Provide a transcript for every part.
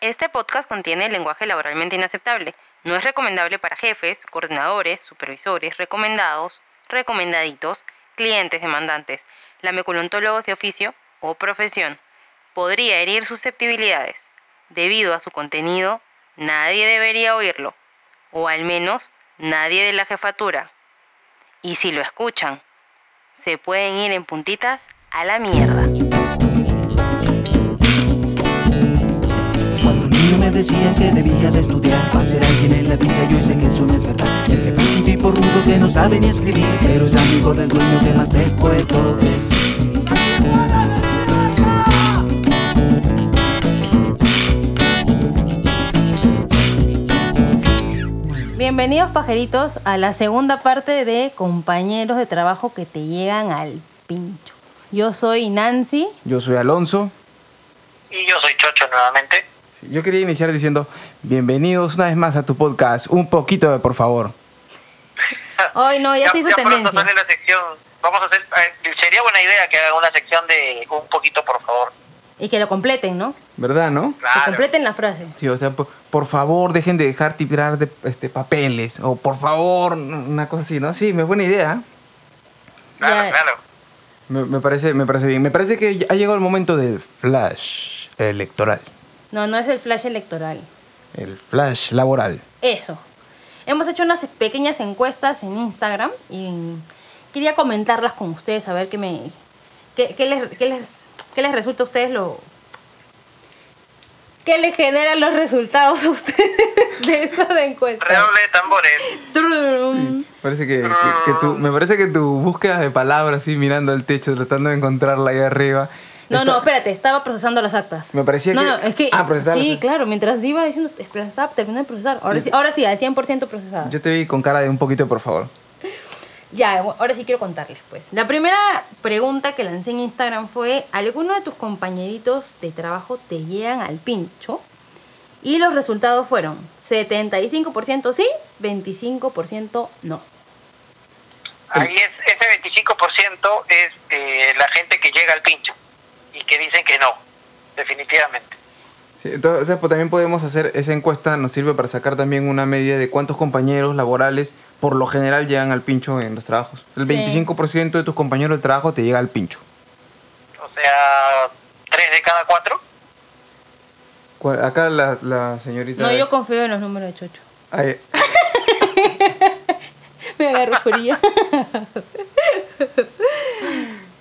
Este podcast contiene lenguaje laboralmente inaceptable. No es recomendable para jefes, coordinadores, supervisores, recomendados, recomendaditos, clientes demandantes, lameculontólogos de oficio o profesión. Podría herir susceptibilidades. Debido a su contenido, nadie debería oírlo. O al menos nadie de la jefatura. Y si lo escuchan, se pueden ir en puntitas a la mierda. Decían que debía de estudiar para ser alguien en la vida, yo sé que eso no es verdad. El jefe es un tipo rudo que no sabe ni escribir, pero es amigo del dueño que más te puedo decir. Bienvenidos pajeritos a la segunda parte de compañeros de trabajo que te llegan al pincho. Yo soy Nancy. Yo soy Alonso. Y yo soy Chocho nuevamente. Yo quería iniciar diciendo, bienvenidos una vez más a tu podcast, un poquito de por favor. Hoy no, ya, se hizo pronto tendencia. sale la sección. Vamos a hacer. eh, sería buena idea que hagan una sección de un poquito, por favor. Y que lo completen, ¿no? ¿Verdad, no? Que completen la frase. Sí, o sea, por, por favor, dejen de dejar tirar de este, papeles. O por favor, una cosa así, ¿no? Sí, me buena idea. Claro, Ya. claro. Me, me parece, me parece bien. Me parece que ya ha llegado el momento del flash electoral. No, no es el flash electoral. El flash laboral. Eso. Hemos hecho unas pequeñas encuestas en Instagram y quería comentarlas con ustedes, a ver qué me. qué, qué les, qué les, qué les resulta a ustedes lo. ¿Qué les generan los resultados a ustedes de estas encuestas? Redoble de tambores. Trum. Parece que, que- que tu, me parece que tu búsqueda de palabras, así mirando al techo, tratando de encontrarla ahí arriba. No, está- no, espérate, estaba procesando las actas. Me parecía no, que- No, es que. Ah, procesar sí, claro, mientras iba diciendo, es que las estaba terminando de procesar. Ahora sí, ahora sí, al 100% procesada. Yo te vi con cara de un poquito, por favor. Ya, ahora sí quiero contarles, pues. La primera pregunta que lancé en Instagram fue: ¿alguno de tus compañeritos de trabajo te llegan al pincho? Y los resultados fueron 75% sí, 25% no. Ahí es, ese 25% es eh, la gente que llega al pincho y que dicen que no, definitivamente. Sí, entonces pues, también podemos hacer esa encuesta, nos sirve para sacar también una media de cuántos compañeros laborales por lo general llegan al pincho en los trabajos. El Sí. 25% de tus compañeros de trabajo te llega al pincho. O sea, tres de cada cuatro. ¿Cuál- Acá la, la señorita... No, yo es- confío en los números de Chocho. Ay, Me agarro fría.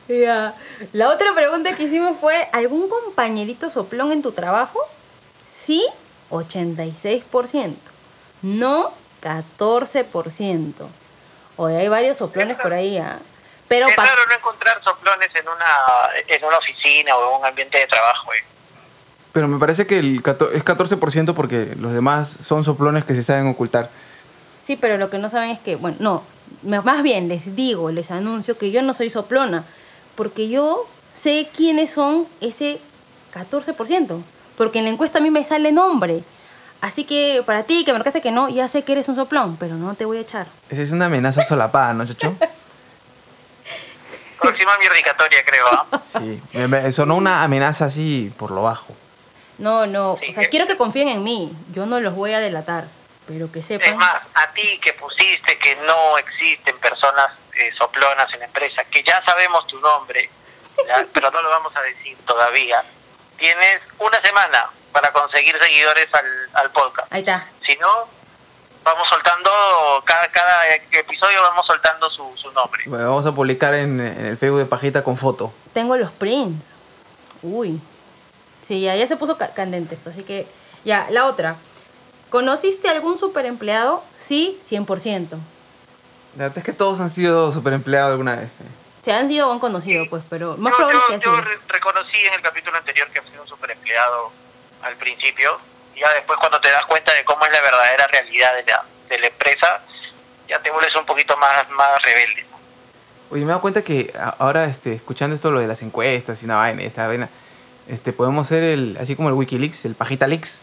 Ya. La otra pregunta que hicimos fue, ¿algún compañerito soplón en tu trabajo? Sí, 86%. No, 14%. Oye, hay varios soplones por ahí, ¿ah? Pero es raro no encontrar soplones en una, en una oficina o en un ambiente de trabajo. eh. pero me parece que el cato- es 14% porque los demás son soplones que se saben ocultar. Sí, pero lo que no saben es que, bueno, no, más bien les digo, les anuncio que yo no soy soplona, porque yo sé quiénes son ese 14%, porque en la encuesta a mí me sale nombre. Así que para ti que marcaste que no, ya sé que eres un soplón, pero no te voy a echar. Esa es una amenaza solapada, ¿no, Chocho? Próxima mierdicatoria, creo. ¿ah? Sí, me, me sonó una amenaza así por lo bajo. No, no, Sí, o sea, quiero que confíen en mí, yo no los voy a delatar, pero que Es más, a ti que pusiste que no existen personas eh, soplonas en la empresa, que ya sabemos tu nombre, ya, pero no lo vamos a decir todavía, tienes una semana para conseguir seguidores al, al podcast. Ahí está. Si no, vamos soltando, cada, cada episodio vamos soltando su, su nombre. Bueno, vamos a publicar en, en el Facebook de Pajita con foto. Tengo los prints. Uy. Sí, ya, ya se puso ca- candente esto, así que ya, la otra. ¿Conociste algún superempleado? Sí, 100%. La verdad es que todos han sido superempleados alguna vez. Se han sido buen conocido, pues, pero más yo probable yo- es que yo así. re- reconocí en el capítulo anterior que he sido un superempleado al principio, y ya después cuando te das cuenta de cómo es la verdadera realidad de la, de la empresa, ya te vuelves un poquito más, más rebelde. Oye, me he dado cuenta que ahora, este, escuchando esto, lo de las encuestas y una vaina, esta vaina, este, podemos ser el, así como el Wikileaks, el Pajita Leaks.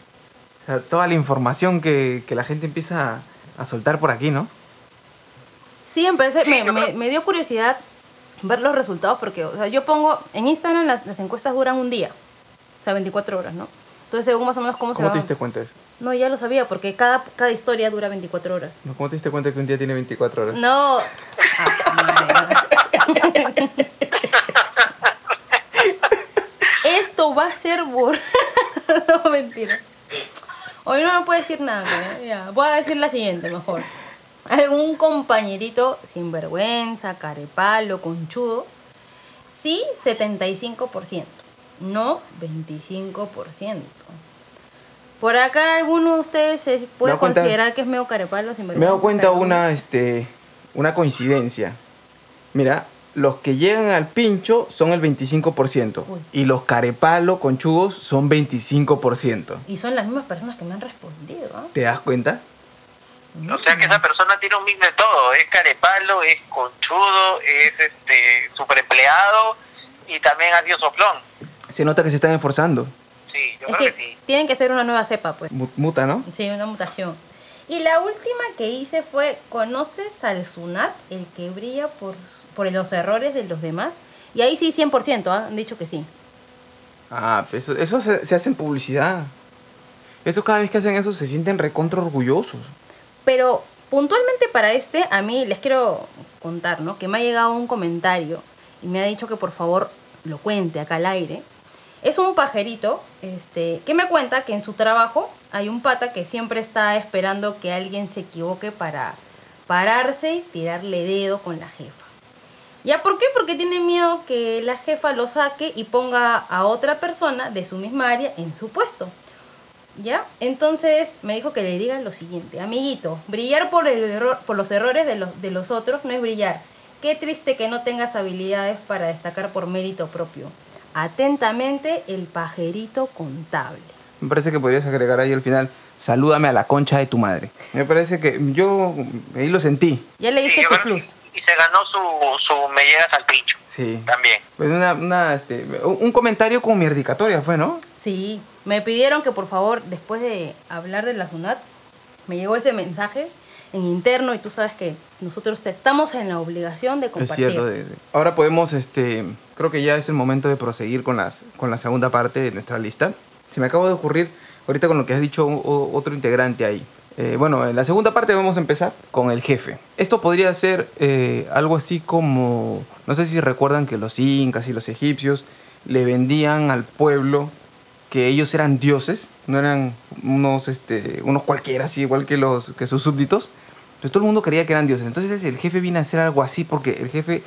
O sea, toda la información que, que la gente empieza a, a soltar por aquí, ¿no? Sí, empecé, Sí, me, me- dio curiosidad ver los resultados porque, o sea, yo pongo, en Instagram las, las encuestas duran un día, o sea, 24 horas, ¿no? Entonces, según más o menos cómo, se ¿Cómo va... te diste cuenta de eso? No, ya lo sabía, porque cada, cada historia dura 24 horas. No, ¿Cómo te diste cuenta que un día tiene 24 horas? No. Ah. Esto va a ser borrado. No, mentira. Hoy no me puedo decir nada. ¿eh? Ya, voy a decir la siguiente mejor. Algún compañerito sinvergüenza, carepalo, conchudo. Sí, 75%. No, 25%. Por acá alguno de ustedes se puede cuenta- considerar que es medio carepalo, sinvergüenza. Me he dado cuenta una, este, una coincidencia. Mira, los que llegan al pincho son el 25%. Uy. Y los carepalo conchugos son 25%. Y son las mismas personas que me han respondido. ¿ah? ¿Te das cuenta? O sea que esa persona tiene un mix de todo, es carepalo, es conchudo, es este super empleado y también ha sido soplón. Se nota que se están esforzando. Sí, yo Es creo que que sí. tienen que ser una nueva cepa, pues. Mu- Muta, ¿no? Sí, una mutación. Y la última que hice fue, ¿conoces al Sunat, el que brilla por, por los errores de los demás? Y ahí sí, 100%, ¿ah? han dicho que sí. Ah, pues eso, eso se, se hace en publicidad. Eso cada vez que hacen eso se sienten recontra orgullosos. Pero puntualmente para este, a mí les quiero contar, ¿no? Que me ha llegado un comentario y me ha dicho que por favor lo cuente acá al aire. Es un pajerito este, que me cuenta que en su trabajo hay un pata que siempre está esperando que alguien se equivoque para pararse y tirarle dedo con la jefa. ¿Ya por qué? Porque tiene miedo que la jefa lo saque y ponga a otra persona de su misma área en su puesto. ¿Ya? Entonces me dijo que le diga lo siguiente, amiguito, brillar por, el error, por los errores de los, de los otros no es brillar. Qué triste que no tengas habilidades para destacar por mérito propio. Atentamente, el pajerito contable. Me parece que podrías agregar ahí al final, salúdame a la concha de tu madre. Me parece que yo ahí lo sentí. Ya le Sí, diste yo tu plus. Y se ganó su, su me llegas al pincho Sí. también. Pues una, una, este, un comentario con mierdicatoria fue, ¿no? Sí, me pidieron que por favor, después de hablar de la SUNAT, me llegó ese mensaje en interno y tú sabes que nosotros estamos en la obligación de Es compartir. cierto. de- de- Ahora podemos, este, creo que ya es el momento de proseguir con, las, con la segunda parte de nuestra lista. Se me acaba de ocurrir, ahorita con lo que has dicho o- otro integrante ahí. Eh, bueno, en la segunda parte vamos a empezar con el jefe. Esto podría ser eh, algo así como, no sé si recuerdan que los incas y los egipcios le vendían al pueblo que ellos eran dioses, no eran unos, este, unos cualquiera, así igual que, los, que sus súbditos. Entonces todo el mundo creía que eran dioses. Entonces el jefe viene a hacer algo así porque el jefe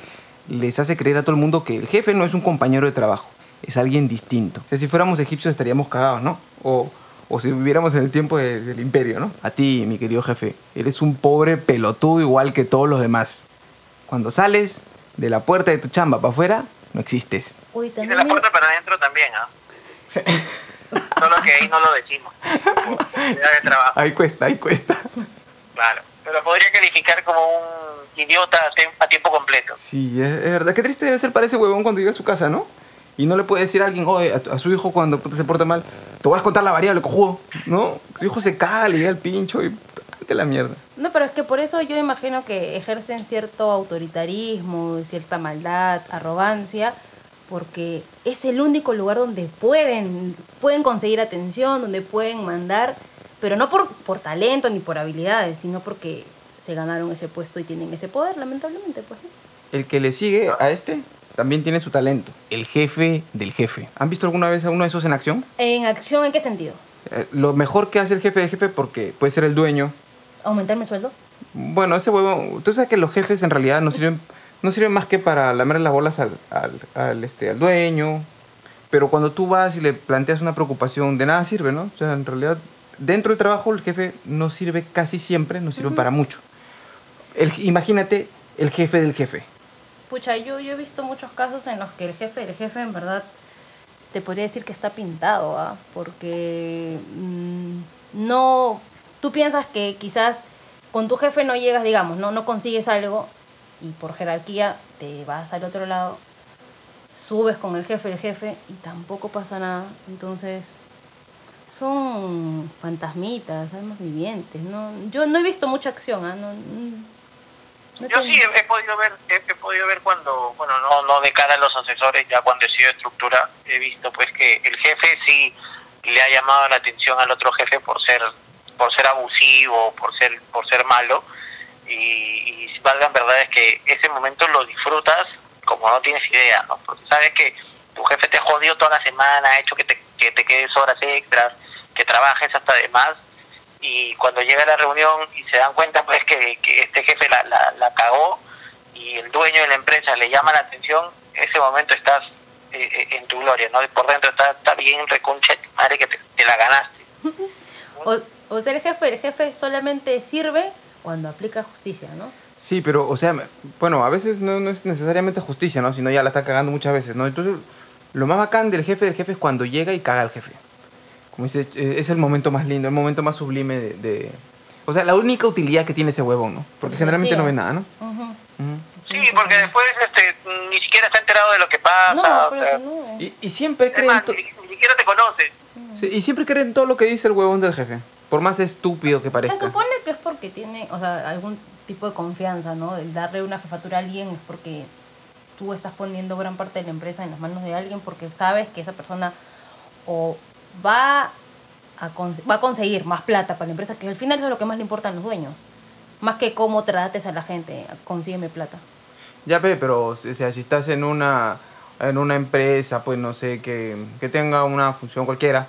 les hace creer a todo el mundo que el jefe no es un compañero de trabajo, es alguien distinto. Si fuéramos egipcios estaríamos cagados, ¿no? O, o si viviéramos en el tiempo de- del imperio, ¿no? A ti, mi querido jefe, eres un pobre pelotudo igual que todos los demás. Cuando sales de la puerta de tu chamba para afuera, no existes. Uy, Y de la me- puerta para adentro también, ¿ah? Solo que ahí no lo decimos. de trabajo, Ahí cuesta, ahí cuesta. claro. Pero podría calificar como un idiota a tiempo completo. Sí, es, es verdad. Qué triste debe ser para ese huevón cuando llega a su casa, ¿no? Y no le puede decir a alguien, oye, a, su hijo cuando se porta mal, te voy a contar la variable, cojudo, ¿no? Su hijo se caga, le llega el pincho y la mierda. No, pero es que por eso yo imagino que ejercen cierto autoritarismo, cierta maldad, arrogancia, porque es el único lugar donde pueden, pueden conseguir atención, donde pueden mandar, pero no por, por talento ni por habilidades, sino porque se ganaron ese puesto y tienen ese poder, lamentablemente, pues. El que le sigue a este también tiene su talento. El jefe del jefe. ¿Han visto alguna vez a uno de esos en acción? ¿En acción en qué sentido? Eh, lo mejor que hace el jefe del jefe porque puede ser el dueño. ¿Aumentarme el sueldo? Bueno, ese huevón, tú sabes que los jefes en realidad no sirven, no sirven más que para lamer las bolas al, al, al, este, al dueño. Pero cuando tú vas y le planteas una preocupación, de nada sirve, ¿no? O sea, en realidad, dentro del trabajo el jefe no sirve casi siempre, no sirve para mucho. El, imagínate el jefe del jefe. Pucha, yo, yo he visto muchos casos en los que el jefe, el jefe en verdad, te podría decir que está pintado, ¿ah? Porque mm, no, tú piensas que quizás con tu jefe no llegas, digamos, no, no consigues algo y por jerarquía te vas al otro lado, subes con el jefe, el jefe y tampoco pasa nada. Entonces, son fantasmitas, almas vivientes, ¿no? Yo no he visto mucha acción, ¿ah? No, no Yo sí he, he podido ver, he, he podido ver cuando, bueno, no, no de cara a los asesores, ya cuando he sido estructura, he visto pues que el jefe sí le ha llamado la atención al otro jefe por ser por ser abusivo, por ser por ser malo y, y valgan verdad es que ese momento lo disfrutas como no tienes idea, ¿no? Porque sabes que tu jefe te jodió toda la semana, ha hecho que te, que te quedes horas extras, que trabajes hasta de más y cuando llega la reunión y se dan cuenta pues que, que este jefe la, la, la cagó y el dueño de la empresa le llama la atención, ese momento estás eh, eh, en tu gloria, ¿no? Por dentro está, está bien reconcha, madre que te, te la ganaste. O, o sea, el jefe, el jefe solamente sirve cuando aplica justicia, ¿no? Sí, pero, o sea, bueno, a veces no, no es necesariamente justicia, ¿no? Sino ya la está cagando muchas veces, ¿no? Entonces, lo más bacán del jefe del jefe es cuando llega y caga al jefe. Como dice, eh, es el momento más lindo, el momento más sublime de, de- O sea, la única utilidad que tiene ese huevón, ¿no? Porque generalmente no ve nada, ¿no? Ujú. Ujú. Sí, porque después este, ni siquiera está enterado de lo que pasa. No, o sea, no. Y, y siempre creen... más, ni, ni siquiera te conoce. sí, y siempre creen todo lo que dice el huevón del jefe. Por más estúpido que Se parezca. supone que es porque tiene, o sea, algún tipo de confianza, ¿no? El darle una jefatura a alguien es porque tú estás poniendo gran parte de la empresa en las manos de alguien porque sabes que esa persona o va a, va a conseguir más plata para la empresa, que al final eso es lo que más le importa a los dueños. Más que cómo trates a la gente, consígueme plata. Ya, pe, pero o sea, si estás en una, en una empresa, pues no sé, que, que tenga una función cualquiera,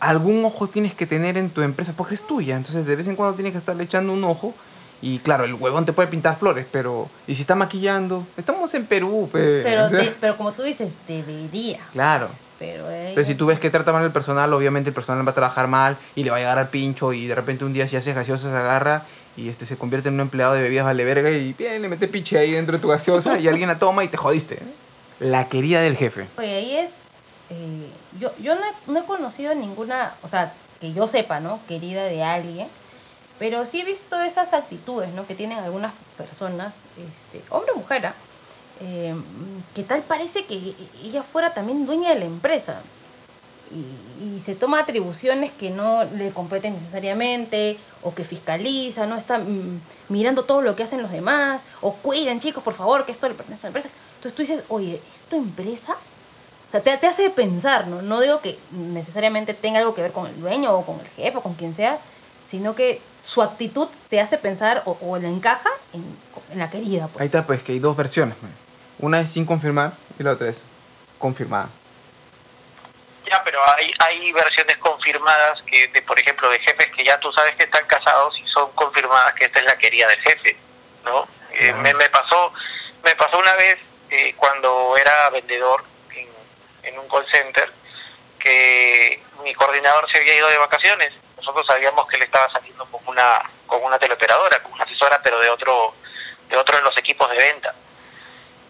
algún ojo tienes que tener en tu empresa porque es tuya. Entonces, de vez en cuando tienes que estarle echando un ojo. Y claro, el huevón te puede pintar flores, pero. ¿Y si está maquillando? Estamos en Perú, pe. Pero, pero como tú dices, debería. Claro. Pero ella- Entonces, si tú ves que trata mal el personal, obviamente el personal va a trabajar mal y le va a llegar al pincho y de repente un día si hace gaseosa se agarra y este se convierte en un empleado de bebidas vale verga y bien, le mete pinche ahí dentro de tu gaseosa y alguien la toma y te jodiste. La querida del jefe. Oye, ahí es. eh, yo yo no he, no he conocido ninguna, o sea, que yo sepa, ¿no? Querida de alguien. Pero sí he visto esas actitudes, ¿no? Que tienen algunas personas, este, hombre o mujer, ¿ah? eh, que tal parece que ella fuera también dueña de la empresa. Y, y se toma atribuciones que no le competen necesariamente, o que fiscaliza, no está mm, mirando todo lo que hacen los demás, o cuiden chicos, por favor, que esto le pertenece a la empresa. Entonces tú dices, oye, ¿es tu empresa? O sea, te, te hace pensar, ¿no? No digo que necesariamente tenga algo que ver con el dueño o con el jefe o con quien sea, sino que su actitud te hace pensar o, o le encaja en, en la querida. Pues. Ahí está, pues que hay dos versiones. pues. Una es sin confirmar y la otra es confirmada. Ya, pero hay, hay versiones confirmadas que, de, por ejemplo, de jefes que ya tú sabes que están casados y son confirmadas que esta es la querida del jefe, ¿no? Eh, me, me pasó me pasó una vez eh, cuando era vendedor en, en un call center que mi coordinador se había ido de vacaciones. Nosotros sabíamos que él estaba saliendo con una con una teleoperadora, con una asesora, pero de otro de otro de los equipos de venta.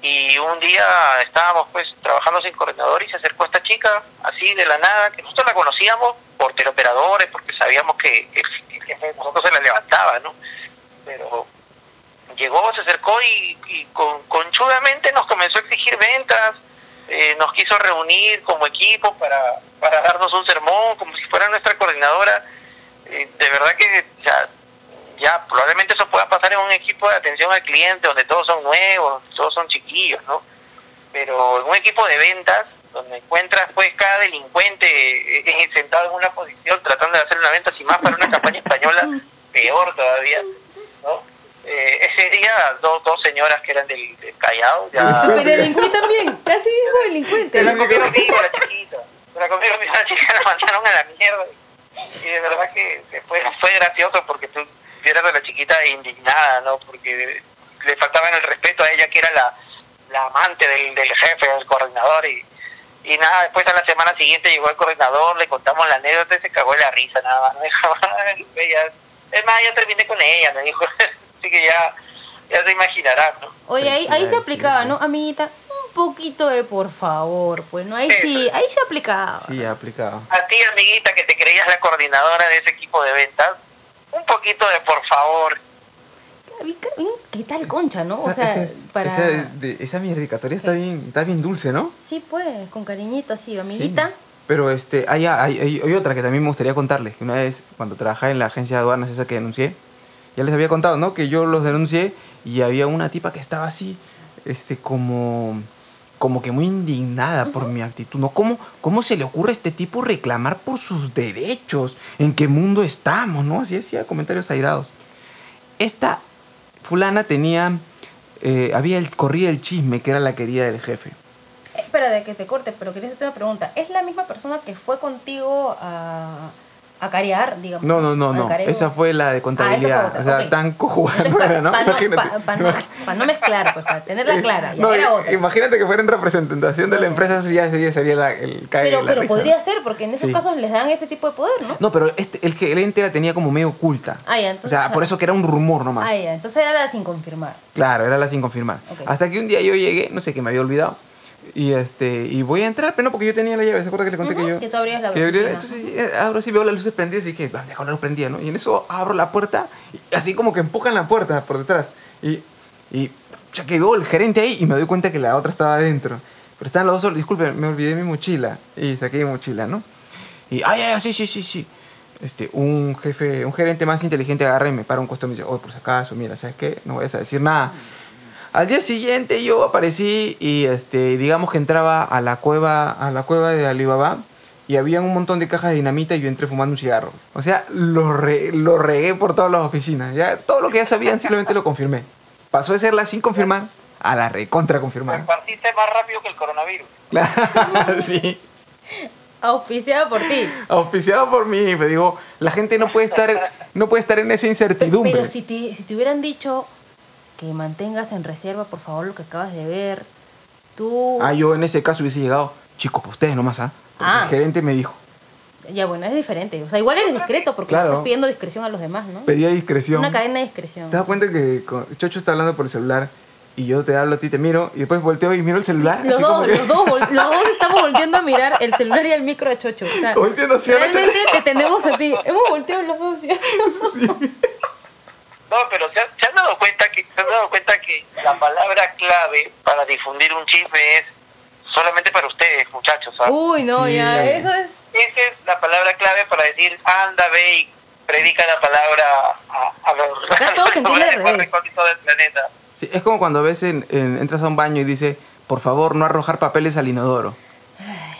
Y un día estábamos pues trabajando sin coordinador y se acercó esta chica así de la nada, que nosotros la conocíamos por teleoperadores, porque sabíamos que de nosotros se la levantaba, ¿no? Pero llegó, se acercó y, y con, conchudamente nos comenzó a exigir ventas, eh, nos quiso reunir como equipo para, para darnos un sermón, como si fuera nuestra coordinadora. Eh, de verdad que ya, ya probablemente eso pueda pasar en un equipo de atención al cliente donde todos son nuevos, todos son chiquillos, ¿no? Pero en un equipo de ventas donde encuentras pues cada delincuente eh, eh, sentado en una posición tratando de hacer una venta, si más para una campaña española, peor todavía, ¿no? Eh, ese día dos, dos señoras que eran del, del Callao ya... Pero delincuente también, casi dijo delincuente. Se la comieron viva la chiquita. Se la comieron viva la chiquita, la mandaron a la mierda. Y de verdad que que fue, fue gracioso porque tú vieras a la chiquita indignada, ¿no? Porque le faltaban el respeto a ella, que era la, la amante del, del jefe, del coordinador. Y, y nada, después a la semana siguiente llegó el coordinador, le contamos la anécdota y se cagó de la risa, nada más. "Ay, ella- es más, ya terminé con ella, me dijo. Así que ya, ya se imaginarán, ¿no? Oye, ahí, ahí se aplicaba. ¿no? Amiguita, un poquito de por favor, pues, ¿no? Ahí sí, ahí se aplicaba. Sí, aplicado. a ti, amiguita, que te creías la coordinadora de ese equipo de ventas, un poquito de por favor. ¿Qué tal concha, no? O Esa- sea, ese- para... esa, de- esa mierdicatoria está bien, está bien dulce, ¿no? Sí, pues, con cariñito así, amiguita. Sí. Pero este, hay, hay, hay- hay otra que también me gustaría contarles. Una vez, cuando trabajaba en la agencia de aduanas, esa que denuncié, ya les había contado, ¿no? Que yo los denuncié y había una tipa que estaba así, este, como, como que muy indignada por mi actitud. ¿no? ¿Cómo, ¿Cómo se le ocurre a este tipo reclamar por sus derechos? ¿En qué mundo estamos? ¿no? Así decía, comentarios airados. Esta fulana tenía, eh, había el, corría el chisme que era la querida del jefe. Espera de que te corte, pero quería hacerte una pregunta. ¿Es la misma persona que fue contigo a, a carear, digamos? No, no, no, no. Esa fue la de contabilidad. otra, o sea, ok. tan cojuda no. Para no, Imagínate. pa- pa no, pa no mezclar, pues, para tenerla clara. No, era otra. Imagínate que fuera en representación de la empresa, ya sería, sería la- el cague Pero, de la pero risa, podría ser, porque en esos Sí. casos les dan ese tipo de poder, ¿no? No, pero este, el gerente la tenía como medio oculta. Ah, ya, O entonces. sea, por eso que era un rumor nomás. Ah, ya, entonces era la sin confirmar. Claro, era la sin confirmar. Ok. Hasta que un día yo llegué, no sé, que me había olvidado. Y este y voy a entrar, pero no, porque yo tenía la llave. ¿Se acuerda que le conté Ujú, que yo? que tú abrías la oficina. Entonces eh, abro así, veo las luces prendidas y dije, ¿dónde con la luz prendida, no? Y en eso abro la puerta, y así como que empujan la puerta por detrás. Y, y ya que veo el gerente ahí y me doy cuenta que la otra estaba adentro. Pero estaban los dos solos. Disculpe, me olvidé mi mochila. Y saqué mi mochila, ¿no? Y, ay, ay, sí, sí, sí, sí. Este, un jefe, un gerente más inteligente agarra y me para un costado y me dice, oye, por si acaso, mira, ¿sabes qué? No vayas a decir nada. Al día siguiente yo aparecí y este, digamos que entraba a la cueva, a la cueva de Alibaba y había un montón de cajas de dinamita y yo entré fumando un cigarro. O sea, lo, re- lo regué por todas las oficinas. Ya, todo lo que ya sabían simplemente lo confirmé. Pasó de ser la sin confirmar a la recontra confirmar. esparciste más rápido que el coronavirus. sí. Auspiciada por ti. Auspiciado por mí, pero digo, la gente no puede estar, no puede estar en esa incertidumbre. Pero si te, si te hubieran dicho que mantengas en reserva, por favor, lo que acabas de ver, tú... Ah, yo en ese caso hubiese llegado, chicos, para ustedes nomás, ¿ah? Porque Ah. El gerente me dijo, Ya, bueno, es diferente. O sea, igual eres discreto porque Claro. estás pidiendo discreción a los demás, ¿no? pedía discreción. Una cadena de discreción. ¿Te das cuenta que con- Chocho está hablando por el celular y yo te hablo a ti, te miro y después volteo y miro el celular? Los así dos, que- los, dos, vol- los dos estamos volteando a mirar el celular y el micro de Chocho. O sea, Como diciendo, "Sí, ahora realmente te tenemos a ti. Hemos volteado los dos. ¿sí? No, pero ¿se, han- se han dado cuenta que se han dado cuenta que la palabra clave para difundir un chisme es solamente para ustedes, muchachos. ¿ah? Uy, no, Sí. ya, eso es... Esa es la palabra clave para decir anda, ve y predica la palabra a, a los, Acá todo se entiende lugares al más revés. recónditos del planeta. Sí, es como cuando a veces en- en- entras a un baño y dice, por favor, no arrojar papeles al inodoro.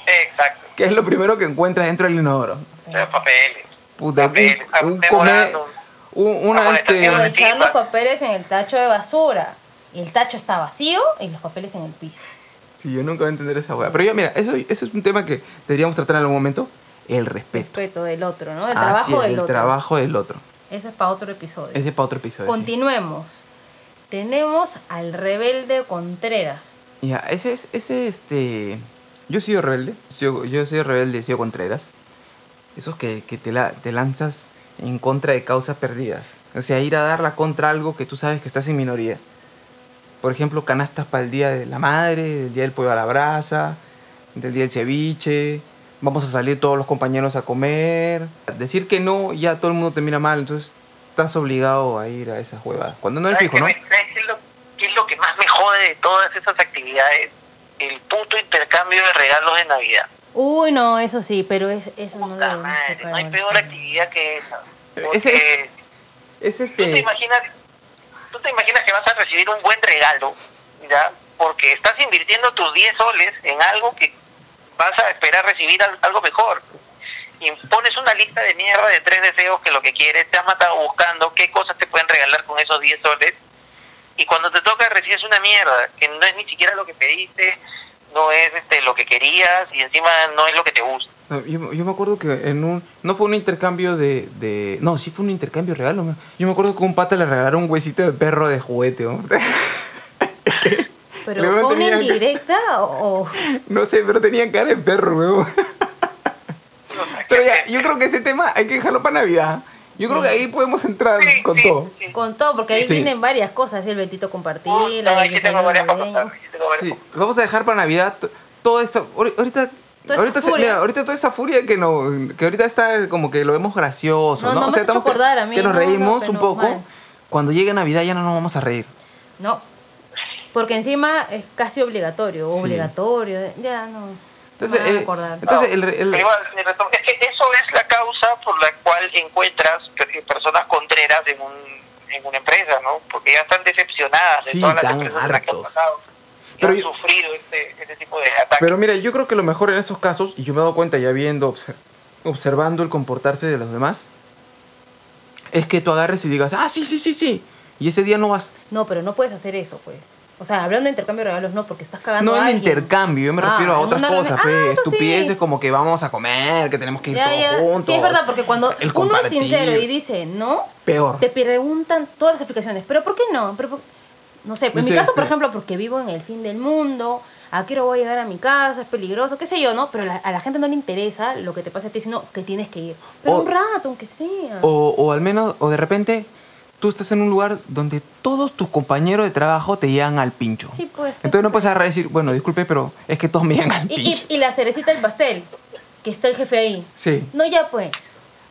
Exacto. Que es lo primero que encuentras dentro del inodoro. O sea, papeles. Puta, Papeles, un, un un- una, este, O echar los papeles en el tacho de basura. Y el tacho está vacío y los papeles en el piso. Sí, yo nunca voy a entender esa hueá. Pero yo, mira, eso, eso es un tema que deberíamos tratar en algún momento. El respeto. Respeto del otro, ¿no? El Así trabajo es, del el otro. trabajo del otro. Ese es para otro episodio. Ese es para otro episodio. sí. Continuemos. Tenemos al rebelde Contreras. Ya, ese es, ese, este... Yo he sido rebelde, sigo- yo he sido rebelde, he sido Contreras. Esos que, que te, la, te lanzas en contra de causas perdidas. O sea, ir a darla contra algo que tú sabes que estás en minoría. Por ejemplo, canastas para el Día de la Madre, el Día del Pollo a la Brasa, del Día del Ceviche. Vamos a salir todos los compañeros a comer. Decir que no, ya todo el mundo te mira mal, entonces estás obligado a ir a esas huevadas. Cuando no eres ¿Sabes fijo, ¿no? qué me- ¿Sabes qué es, lo, qué es lo que más me jode de todas esas actividades? El puto intercambio de regalos de Navidad. Uy, no, eso sí, pero es, eso no lo Puta madre, no hay peor actividad que esa. Porque Es tú te este... imaginas, tú te imaginas que vas a recibir un buen regalo, ¿ya? Porque estás invirtiendo tus 10 soles en algo que vas a esperar recibir al- algo mejor. Y pones una lista de mierda de tres deseos que lo que quieres, te has matado buscando qué cosas te pueden regalar con esos 10 soles. Y cuando te toca recibes una mierda, que no es ni siquiera lo que pediste, no es este lo que querías y encima no es lo que te gusta. No, Yo, yo me acuerdo que en un... No fue un intercambio de... de no, sí fue un intercambio regalo. me- Yo me acuerdo que un pata le regalaron un huesito de perro de juguete. ¿no? Pero ¿fue una indirecta o...? o- No sé, pero tenía cara de perro, weón. Pero ya, yo creo que ese tema hay que dejarlo para Navidad. Yo creo que ahí podemos entrar Sí, con sí, todo. sí. Con todo, porque ahí Sí. vienen varias cosas, el Betito compartir, la tengo varias tengo vamos a dejar para Navidad to- todo esto. ahori- Ahorita, Toda esa ahorita, se- mira, ahorita toda esa furia que, no, que ahorita está como que lo vemos gracioso, No, ¿no? no que- acordar a mí, que nos no, no, reímos un poco. mal. Cuando llegue Navidad ya no nos vamos a reír. No, porque encima es casi obligatorio, Sí. obligatorio, ya no. Entonces, no eh, acordar. entonces el, el- igual, es que eso es la causa por la cual encuentras pe- personas contreras en, un, en una empresa, ¿no? Porque ya están decepcionadas de todas las empresas en las que han hartos. pasado. Y Pero han yo- sufrido este, este tipo de ataques. Pero mira, yo creo que lo mejor en esos casos, y yo me he dado cuenta ya viendo, obser- observando el comportarse de los demás, es que tú agarres y digas, ah, sí, sí, sí, sí. Y ese día no vas. No, pero no puedes hacer eso, pues. O sea, hablando de intercambio de regalos, no, porque estás cagando No a en alguien. intercambio, yo me Ah, refiero a en otras cosas, reunión- pues, Ah, sí. estupideces como que vamos a comer, que tenemos que ir Ya, todos ya. juntos. Sí, es verdad, porque cuando uno es sincero y dice no, Peor. te preguntan todas las explicaciones. ¿Pero por qué no? ¿Pero por- No sé, en No mi caso, por este- ejemplo, porque vivo en el fin del mundo, a qué hora voy a llegar a mi casa, es peligroso, qué sé yo, ¿no? Pero la- a la gente no le interesa lo que te pasa a ti, sino que tienes que ir. Pero O- un rato, aunque sea. O, o al menos, o de repente, tú estás en un lugar donde todos tus compañeros de trabajo te llegan al pincho. Sí, pues. Entonces no puedes agarrar y decir, bueno, disculpe, pero es que todos me llegan al y, pincho. y, y la cerecita del pastel, que está el jefe ahí. Sí. No, ya pues.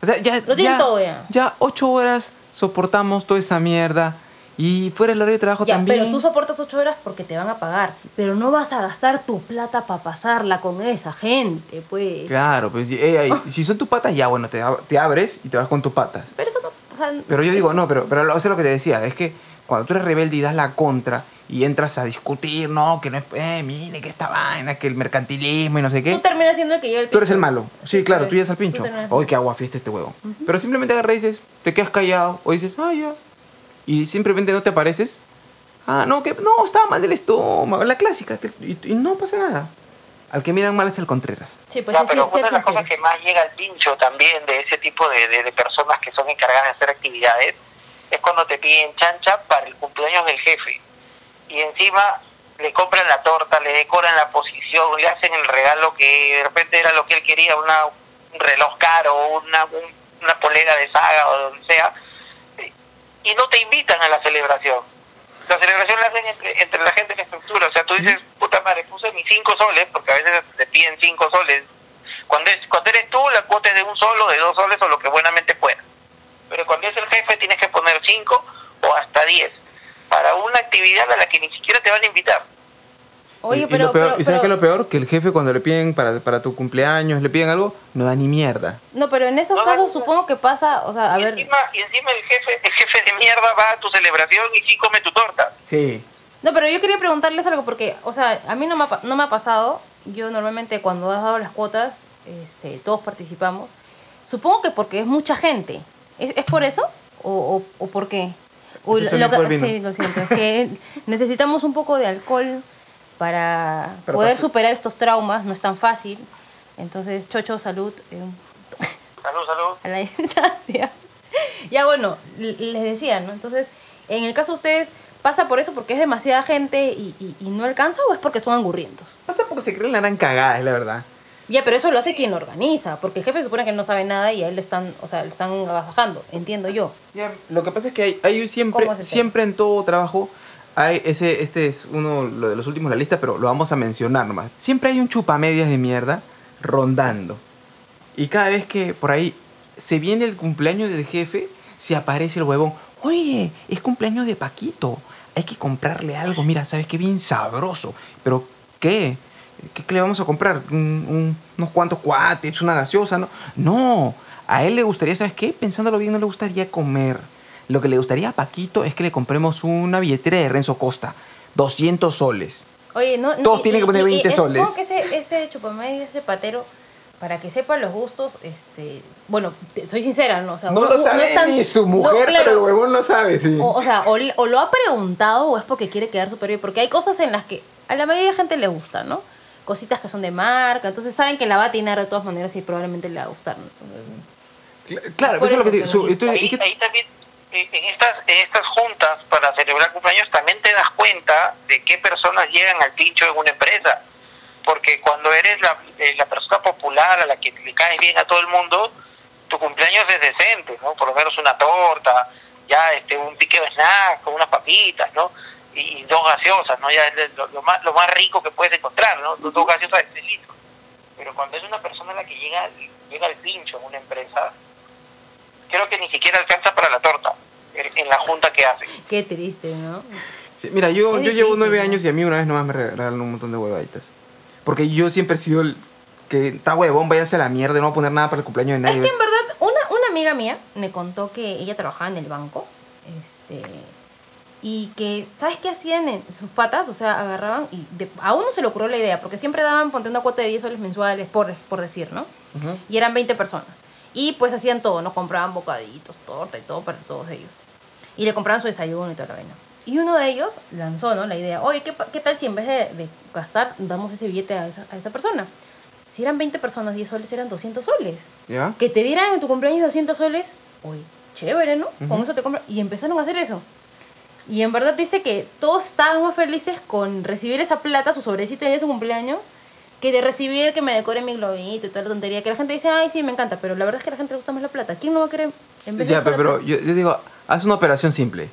O sea, ya, Lo tienen ya- todo ya. Ya ocho horas soportamos toda esa mierda. Y fuera del horario de trabajo Ya, también. pero tú soportas ocho horas porque te van a pagar. Pero no vas a gastar tu plata para pasarla con esa gente, pues. Claro, pues si, eh, eh, si son tus patas, ya bueno, te, te abres y te vas con tus patas. Pero eso no. O sea, Pero yo digo, no, pero, pero lo- eso es lo que te decía, es que cuando tú eres rebelde y das la contra y entras a discutir, no, que no es, eh, mire, que esta vaina, que el mercantilismo y no sé qué. Tú terminas siendo el que llega el Tú eres pincho. el malo. Sí, claro, tú llegas al pincho. Hoy que agua fiesta este huevo. Pero simplemente agarras y dices, te quedas callado. O dices, ah, ya. Y simplemente no te apareces. Ah, no, que no, estaba mal del estómago. La clásica. que- y, y no pasa nada. Al que miran mal es el Contreras. Sí, pues Ya, sí, pero sí, una de las cosas que más llega al pincho también de ese tipo de, de- de personas que son encargadas de hacer actividades es cuando te piden chancha para el cumpleaños del jefe. Y encima le compran la torta, le decoran la posición, le hacen el regalo que de repente era lo que él quería, una, un reloj caro, una, un- una polera de saga o donde sea, y no te invitan a la celebración. La celebración la hacen entre, entre la gente de la estructura. O sea, tú dices, puta madre, puse mis cinco soles, porque a veces te piden cinco soles. Cuando, es, cuando eres tú, la cuota es de un solo, de dos soles o lo que buenamente pueda. Pero cuando es el jefe, tienes que poner cinco o hasta diez para una actividad a la que ni siquiera te van a invitar. Oye, y, y pero. lo peor, pero- ¿y sabes qué es pero- lo peor? Que el jefe cuando le piden para, para tu cumpleaños, le piden algo, no da ni mierda. No, pero en esos No, casos no, supongo que pasa. O sea, a y, ver. encima, y encima el jefe, el jefe de mierda va a tu celebración y sí come tu torta. Sí. No, pero yo quería preguntarles algo porque, o sea, a mí no me ha, pa- no me ha pasado. Yo normalmente cuando has dado las cuotas, este, todos participamos. Supongo que porque es mucha gente. ¿Es, es por eso? ¿O, o, o por qué? O lo sí, lo siento. Es que necesitamos un poco de alcohol para poder pasar- superar estos traumas. No es tan fácil. Entonces, Chocho, salud. eh, Salud, salud. a la distancia. ya bueno, les decía, ¿no? Entonces, en el caso de ustedes, ¿pasa por eso porque es demasiada gente y, y- y no alcanza o es porque son angurrientos? Pasa porque se creen la gran cagada, es la verdad. Ya, pero eso lo hace quien organiza, porque el jefe supone que no sabe nada y a él le están, o sea, le están agasajando, entiendo yo. Ya, lo que pasa es que hay, hay siempre, siempre en todo trabajo, hay ese, este es uno de los últimos de la lista, pero lo vamos a mencionar nomás. Siempre hay un chupamedias de mierda rondando. Y cada vez que por ahí se viene el cumpleaños del jefe, se aparece el huevón. Oye, es cumpleaños de Paquito. Hay que comprarle algo. Mira, sabes que bien sabroso. Pero, ¿qué? ¿Qué, qué le vamos a comprar? Un- un- unos cuantos cuates, una gaseosa, ¿no? No, a él le gustaría, ¿sabes qué? Pensándolo bien, no le gustaría comer. Lo que le gustaría a Paquito es que le compremos una billetera de Renzo Costa. 200 soles. Oye, no, no, Todos tienen que poner 20 es- soles. Supongo que ese, ese chupamedia, ese patero, para que sepa los gustos, este, bueno, te- soy sincera, ¿no? O sea, No uno- lo sabe es tan- ni su no, mujer, claro. pero el huevón lo sabe, sí. O, o sea, o, le- o lo ha preguntado o es porque quiere quedar superior. Porque hay cosas en las que a la mayoría de gente le gusta, ¿no? Cositas que son de marca. Entonces saben que la va a atinar de todas maneras y probablemente le va a gustar. ¿no? Entonces, Claro, Por eso es lo que te eso, su- pero- y tú- y ahí, qué- ahí también, eh, en estas, en estas juntas para celebrar cumpleaños, también te das cuenta de qué personas llegan al pincho en una empresa. Porque cuando eres la, eh, la persona popular a la que le caes bien a todo el mundo, tu cumpleaños es decente, ¿no? Por lo menos una torta, ya este un piqueo de snack, con unas papitas, ¿no? Y, y dos gaseosas, ¿no? Ya es lo, lo más, lo más rico que puedes encontrar, ¿no? Dos, dos gaseosas de 3 litros. Pero cuando es una persona a la que llega, llega al pincho en una empresa, creo que ni siquiera alcanza para la torta en la junta que hacen. Qué triste, ¿no? Sí, mira, yo, yo llevo nueve años y a mí una vez nomás me regalaron un montón de huevaditas. Porque yo siempre he sido el que está huevón, váyanse a la mierda, no voy a poner nada para el cumpleaños de nadie. Es que en verdad, una, una amiga mía me contó que ella trabajaba en el banco. Este, y que, ¿sabes qué hacían en sus patas? O sea, agarraban y de- a uno se le ocurrió la idea, porque siempre daban, ponte una cuota de 10 soles mensuales, por, por decir, ¿no? Y eran 20 personas. Y pues hacían todo, ¿no? Compraban bocaditos, torta y todo para todos ellos. Y le compraban su desayuno y toda la vaina. Y uno de ellos lanzó, ¿no? La idea, oye, ¿qué, qué tal si en vez de, de gastar, damos ese billete a esa, a esa persona? Si eran 20 personas, 10 soles eran 200 soles. ¿Ya? Que te dieran en tu cumpleaños 200 soles, oye, chévere, ¿no? Con Ujú. eso te compran. Y empezaron a hacer eso. Y en verdad dice que todos estaban más felices con recibir esa plata, su sobrecito en su cumpleaños, que de recibir que me decore mi globito y toda la tontería. Que la gente dice, ay, sí, me encanta, pero la verdad es que a la gente le gusta más la plata. ¿Quién no va a querer en vez de Ya, pero plata? yo, yo digo, haz una operación simple.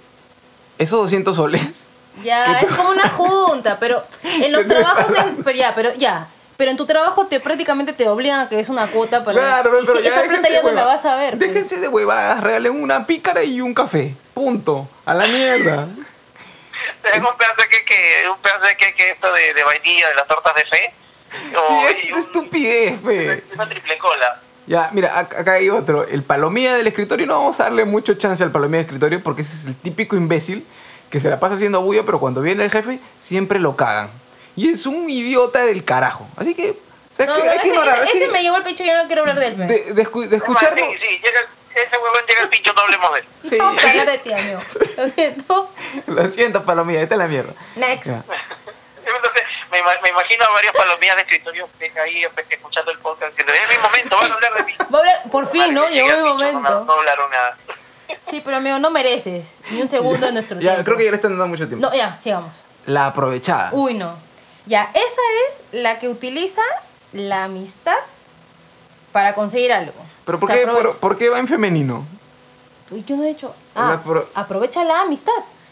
Esos 200 soles. Ya, ¿Qué es como una junta, pero en los ¿Qué te trabajos, en- pero ya, pero ya. Pero en tu trabajo te prácticamente te obligan a que es una cuota para... Claro, y pero si ya esa plata déjense ya no la hueva- vas a ver. pues. Déjense de huevadas, regalen una pícara y un café. Punto. A la mierda. Tengo un pedazo de queque, un pedazo de queque esto de, de vainilla de las tortas de fe. Sí, O- es y de un- estupidez, fe. Una triple cola. Ya, mira, ac- acá hay otro. El palomilla del escritorio no vamos a darle mucho chance al palomilla del escritorio porque ese es el típico imbécil que se la pasa haciendo bulla, pero cuando viene el jefe siempre lo cagan. Y es un idiota del carajo. Así que, ¿sabes No, qué? no, Hay que ese, ignorar. ese- me llevó el pecho y yo no quiero hablar de él. de, de escu- de escucharlo. Sí, sí, llega, el- ese huevón llega al pincho, no hablemos de él. Sí. Vamos a hablar de ti, amigo. Lo siento. Lo siento, palomilla, esta es la mierda. Next. Ya. Entonces, me, me imagino a varias palomillas de escritorio que ahí pues, escuchando el podcast diciendo, es mi momento, van a hablar de mí. Voy a hablar, por fin, ¿no? Llegó mi No, momento. no hablaron nada. Sí, pero amigo, no mereces ni un segundo de nuestro Ya, tiempo. creo que ya le están dando mucho tiempo. No, ya, sigamos. La aprovechada. Uy, no. Ya, esa es la que utiliza la amistad para conseguir algo. ¿Pero por qué, por, por qué va en femenino? Uy, yo no he. La Ah, pro- aprovecha la amistad.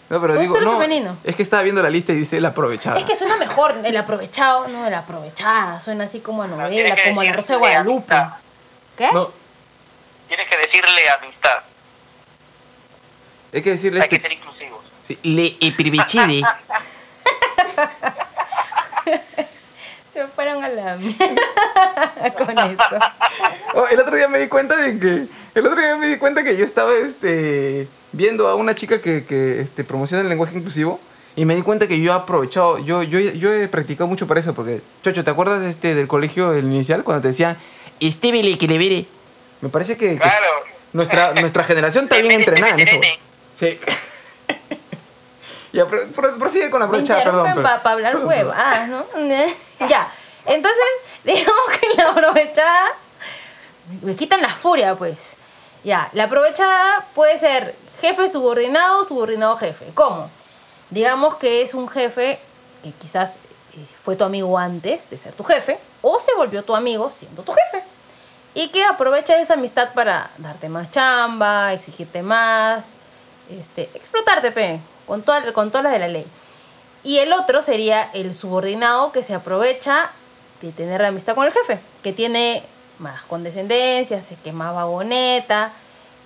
No, pero ¿Todo digo, no. femenino? Es que estaba viendo la lista y dice la aprovechada. Es que suena mejor el aprovechado, no, el aprovechada. Suena así como a novela, que como a la Rosa de Guadalupe. amistad. ¿Qué? No, Tienes que decirle amistad. hay que decirle Hay que este- ser inclusivos. sí, le eprivichide. Se fueron a la mierda con eso. Oh, el otro día me di cuenta de que el otro día me di cuenta que yo estaba este viendo a una chica que, que este, promociona el lenguaje inclusivo y me di cuenta que yo he aprovechado, yo, yo, yo he practicado mucho para eso, porque, Chocho, ¿te acuerdas de este, del colegio del inicial cuando te decían, estévele que le? Me parece que, que Claro. nuestra, nuestra generación está bien entrenada en eso. Sí. ya, pro- pro- prosigue con la brocha, perdón. pero- para hablar perdón, huevadas, ¿no? ya. Entonces, digamos que la aprovechada. Me quitan la furia, pues. Ya, la aprovechada puede ser jefe subordinado, subordinado jefe. ¿Cómo? Digamos que es un jefe que quizás eh, fue tu amigo antes de ser tu jefe, o se volvió tu amigo siendo tu jefe. Y que aprovecha esa amistad para darte más chamba, exigirte más, este, explotarte, pe, con, toda, con todas las de la ley. Y el otro sería el subordinado que se aprovecha de tener la amistad con el jefe, que tiene más condescendencia, se- que es más vagoneta,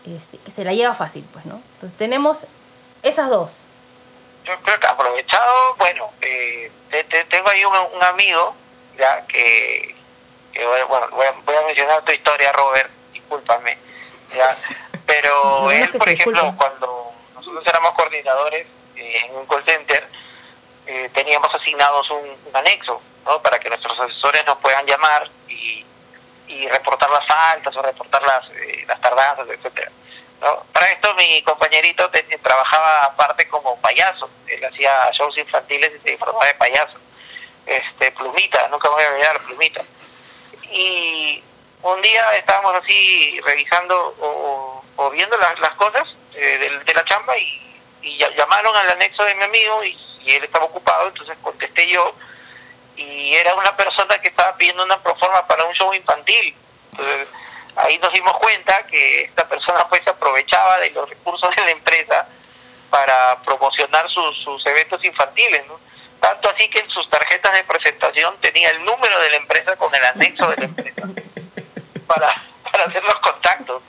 este, que se la lleva fácil, pues, ¿no? Entonces tenemos esas dos. Yo creo que aprovechado, bueno, eh, te- te- tengo ahí un, un amigo, ya, que, que bueno, voy, a, voy a mencionar tu historia, Robert, discúlpame, ya, pero No, él, por ejemplo, cuando nosotros éramos coordinadores eh, en un call center, eh, teníamos asignados un, un anexo, ¿no? Para que nuestros asesores nos puedan llamar y, y reportar las faltas o reportar las, eh, las tardanzas, etcétera. ¿no? Para esto mi compañerito te- trabajaba aparte como payaso, él hacía shows infantiles y se disfrazaba de payaso. Este, Plumita, nunca me voy a olvidar Plumita. Y un día estábamos así revisando o, viendo las, las cosas eh, de, la chamba y, y llamaron al anexo de mi amigo y, y él estaba ocupado, entonces contesté yo y era una persona que estaba pidiendo una proforma para un show infantil. Entonces, ahí nos dimos cuenta que esta persona pues se aprovechaba de los recursos de la empresa para promocionar sus, sus eventos infantiles, ¿no? Tanto así que en sus tarjetas de presentación tenía el número de la empresa con el anexo de la empresa para, para hacer los contactos.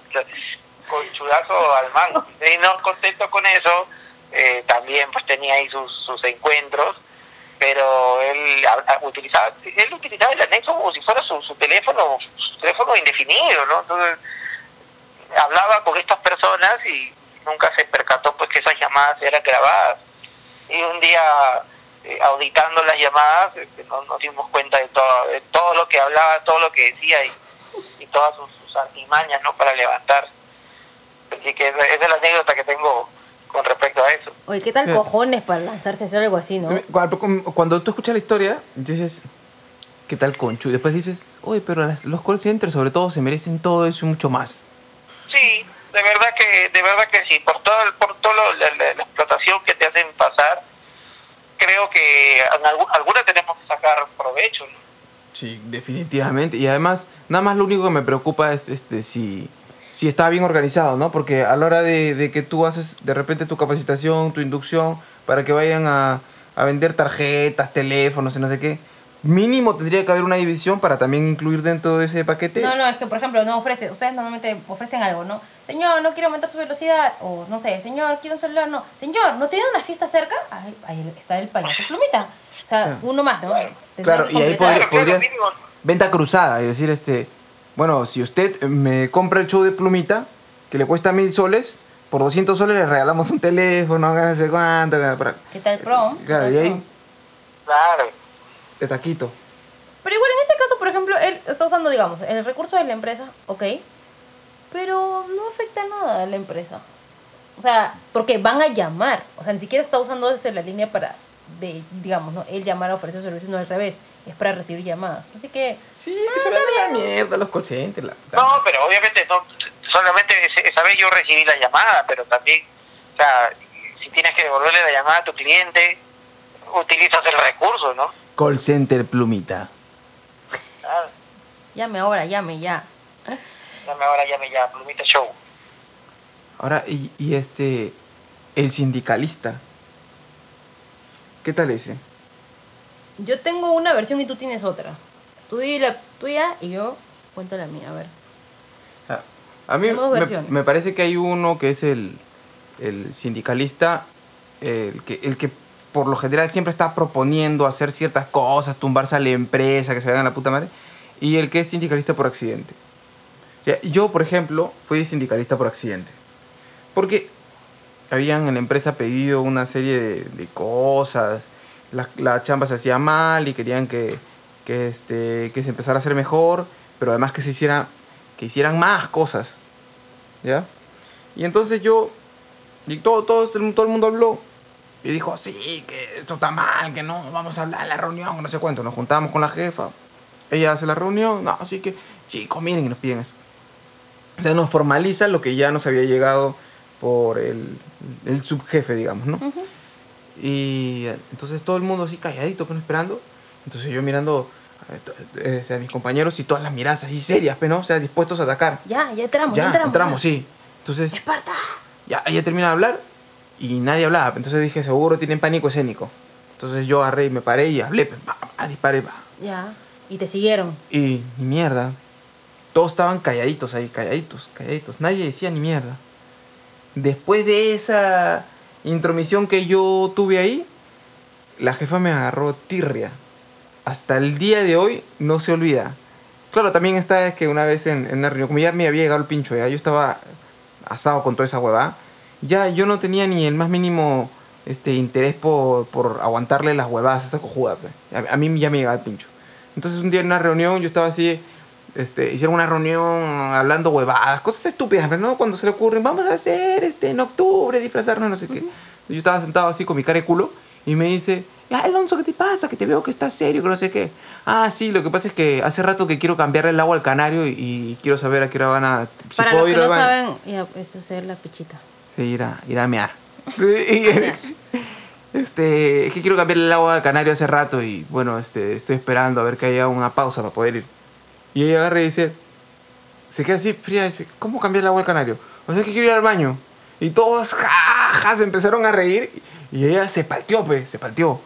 Con chudazo al mango. Y no contento con eso, eh, también pues tenía ahí sus, sus encuentros pero él utilizaba él utilizaba el anexo como si fuera su, teléfono su teléfono indefinido no entonces hablaba con estas personas y nunca se percató pues que esas llamadas eran grabadas y un día eh, auditando las llamadas este, nos, nos dimos cuenta de todo, de todo lo que hablaba, todo lo que decía y, y todas sus, sus artimañas ¿no? para levantar. Así que esa, esa es la anécdota que tengo con respecto a eso. Oye, ¿qué tal Eh. cojones para lanzarse a hacer algo así, no? Cuando, cuando tú escuchas la historia, dices, ¿qué tal conchu? Y después dices, oye, pero las- los call centers sobre todo se merecen todo eso y mucho más. Sí, de verdad que de verdad que sí, por todo por todo lo- la, la- la explotación que te hacen pasar, creo que alguna tenemos que sacar provecho. ¿no? Sí, definitivamente. Y además, nada más lo único que me preocupa es este si, si está bien organizado, ¿no? Porque a la hora de, de que tú haces de repente tu capacitación, tu inducción, para que vayan a, a vender tarjetas, teléfonos y no sé qué, mínimo tendría que haber una división para también incluir dentro de ese paquete. No, no, es que por ejemplo no ofrece, ustedes normalmente ofrecen algo, ¿no? Señor, no quiero aumentar su velocidad, o no sé, señor, quiero un celular, no. Señor, ¿no tiene una fiesta cerca? Ahí, ahí está el payaso plumita. O sea, Claro. uno más, ¿no? Claro, y ahí podría- podrías- Venta cruzada, es decir, este, bueno, si usted me compra el show de plumita, que le cuesta mil soles, por 200 soles le regalamos un teléfono, no sé cuánto, para, ¿Qué tal prom? ¿Qué Claro, tal y ahí- claro. de taquito. Pero igual en ese caso, por ejemplo, él está usando, digamos, el recurso de la empresa, ok, pero no afecta nada a la empresa. O sea, porque van a llamar, o sea, ni siquiera está usando desde la línea para, de, digamos, ¿no? Él llamar a ofrecer servicios, no al revés, es para recibir llamadas. Así que, Sí, se van a la mierda los call centers. la- la- No, pero obviamente no, solamente esa vez yo recibí la llamada, pero también, o sea, si tienes que devolverle la llamada a tu cliente, utilizas el recurso, ¿no? Call center plumita. Claro. llame ahora, llame ya. Dame ahora, llame ya, Plumita Show. Ahora, y, y este, el sindicalista. ¿Qué tal ese? Yo tengo una versión y tú tienes otra. Tú di la tuya y yo cuento la mía, a ver. Ah, A mí me, parece que hay uno que es el, el sindicalista, el que, el que por lo general siempre está proponiendo hacer ciertas cosas, tumbarse a la empresa, que se vayan a la puta madre, y el que es sindicalista por accidente. Yo, por ejemplo, fui sindicalista por accidente. Porque habían en la empresa pedido una serie de, de cosas, la, la chamba se hacía mal y querían que, que, este, que se empezara a hacer mejor, pero además que se hiciera, que hicieran más cosas. ¿Ya? Y entonces yo, y todo, todo, todo el mundo habló y dijo, sí, que esto está mal, que no, vamos a hablar en la reunión, no sé cuánto. Nos juntamos con la jefa, ella hace la reunión, no, así que, chicos, miren y nos piden eso. O sea, nos formaliza lo que ya nos había llegado por el, el subjefe, digamos, ¿no? Y entonces todo el mundo así calladito, pues, esperando. Entonces yo mirando eh, eh, a mis compañeros y todas las miradas así serias, pues, ¿no? O sea, dispuestos a atacar. Ya, ya entramos, ya, ya entramos. ya. sí. Entonces, Esparta. ya, ella termina de hablar y nadie hablaba. Entonces dije, seguro tienen pánico escénico. Entonces yo agarré y me paré y hablé, pues, pa, pa, disparé, pa. Ya. Y te siguieron. Y ni mierda. Todos estaban calladitos ahí, calladitos, calladitos. Nadie decía ni mierda. Después de esa intromisión que yo tuve ahí, la jefa me agarró tirria. Hasta el día de hoy no se olvida. Claro, también está es que una vez en, una reunión, como ya me había llegado el pincho, ya yo estaba asado con toda esa huevada, ya yo no tenía ni el más mínimo este, interés por, por aguantarle las huevadas a esta cojuda. pues. A, a mí ya me llegaba el pincho. Entonces un día en una reunión yo estaba así, este, hicieron una reunión hablando huevadas, cosas estúpidas, no cuando se le ocurren, vamos a hacer este en octubre, disfrazarnos, no sé qué. Yo estaba sentado así con mi cara de culo y me dice, "Ah, Alonso, ¿qué te pasa? Que te veo que estás serio, que no sé qué. Ah, sí, lo que pasa es que hace rato que quiero cambiarle el agua al canario y, y quiero saber a qué hora van a... Si Para puedo los que ir al no baño". saben, ya, es hacer la pichita. Sí, ir a, ir a mear. este, es que quiero cambiarle el agua al canario hace rato y bueno, este, estoy esperando a ver que haya una pausa para poder ir. Y ella agarra y dice, se queda así fría dice, ¿cómo cambiar el agua al canario? O sea que quiero ir al baño. Y todos, ja, ja, se empezaron a reír y ella se partió, pues, se partió.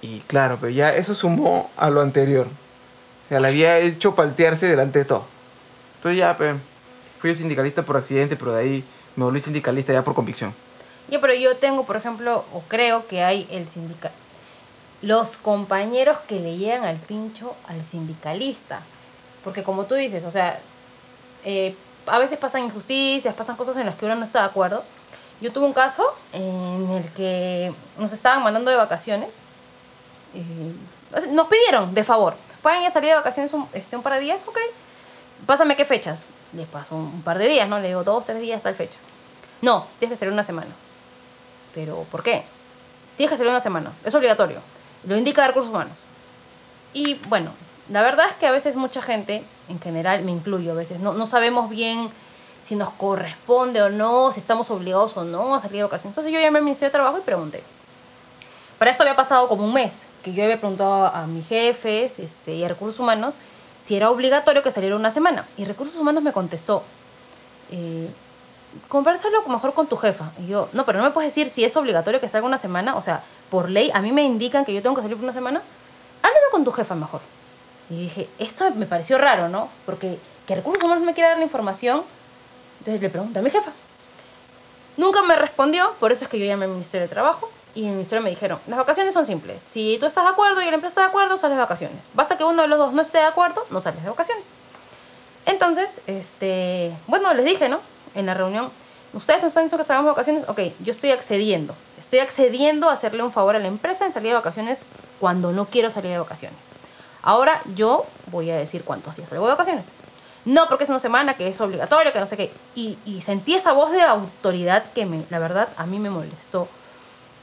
Y claro, pues ya eso sumó a lo anterior. O sea, la había hecho paltearse delante de todo. Entonces ya, pues, fui sindicalista por accidente, pero de ahí me volví sindicalista ya por convicción. Ya, pero yo tengo, por ejemplo, o creo que hay el sindical. Los compañeros que le llegan al pincho al sindicalista. Porque como tú dices, o sea, eh, a veces pasan injusticias, pasan cosas en las que uno no está de acuerdo. Yo tuve un caso en el que nos estaban mandando de vacaciones. eh, nos pidieron, de favor, pueden salir de vacaciones un, este, un par de días, ok. Pásame qué fechas. Le paso un par de días, ¿no? Le digo dos, tres días, tal fecha. No, tienes que salir una semana. ¿Pero por qué? Tienes que salir una semana. Es obligatorio. Lo indica recursos humanos. Y bueno, la verdad es que a veces mucha gente, en general, me incluyo a veces, no, no sabemos bien si nos corresponde o no, si estamos obligados o no a salir de vacaciones. Entonces yo llamé al Ministerio de Trabajo y pregunté. Para esto había pasado como un mes, que yo había preguntado a mis jefes este, y a Recursos Humanos si era obligatorio que saliera una semana. Y Recursos Humanos me contestó, eh, conversarlo mejor con tu jefa. Y yo, no, pero no me puedes decir si es obligatorio que salga una semana. O sea, por ley, a mí me indican que yo tengo que salir por una semana. Háblalo con tu jefa mejor. Y dije, esto me pareció raro, ¿no? Porque que Recursos Humanos me quiera dar la información. Entonces le pregunté a mi jefa. Nunca me respondió, por eso es que yo llamé al Ministerio de Trabajo. Y en el Ministerio me dijeron, las vacaciones son simples. Si tú estás de acuerdo y la empresa está de acuerdo, sales de vacaciones. Basta que uno de los dos no esté de acuerdo, no sales de vacaciones. Entonces, este, bueno, les dije, ¿no? En la reunión, ustedes están diciendo que salgamos de vacaciones, ok, yo estoy accediendo. Estoy accediendo a hacerle un favor a la empresa en salir de vacaciones cuando no quiero salir de vacaciones. Ahora yo voy a decir cuántos días salgo de vacaciones. No, porque es una semana, que es obligatorio, que no sé qué. Y, y sentí esa voz de autoridad que, me, la verdad, a mí me molestó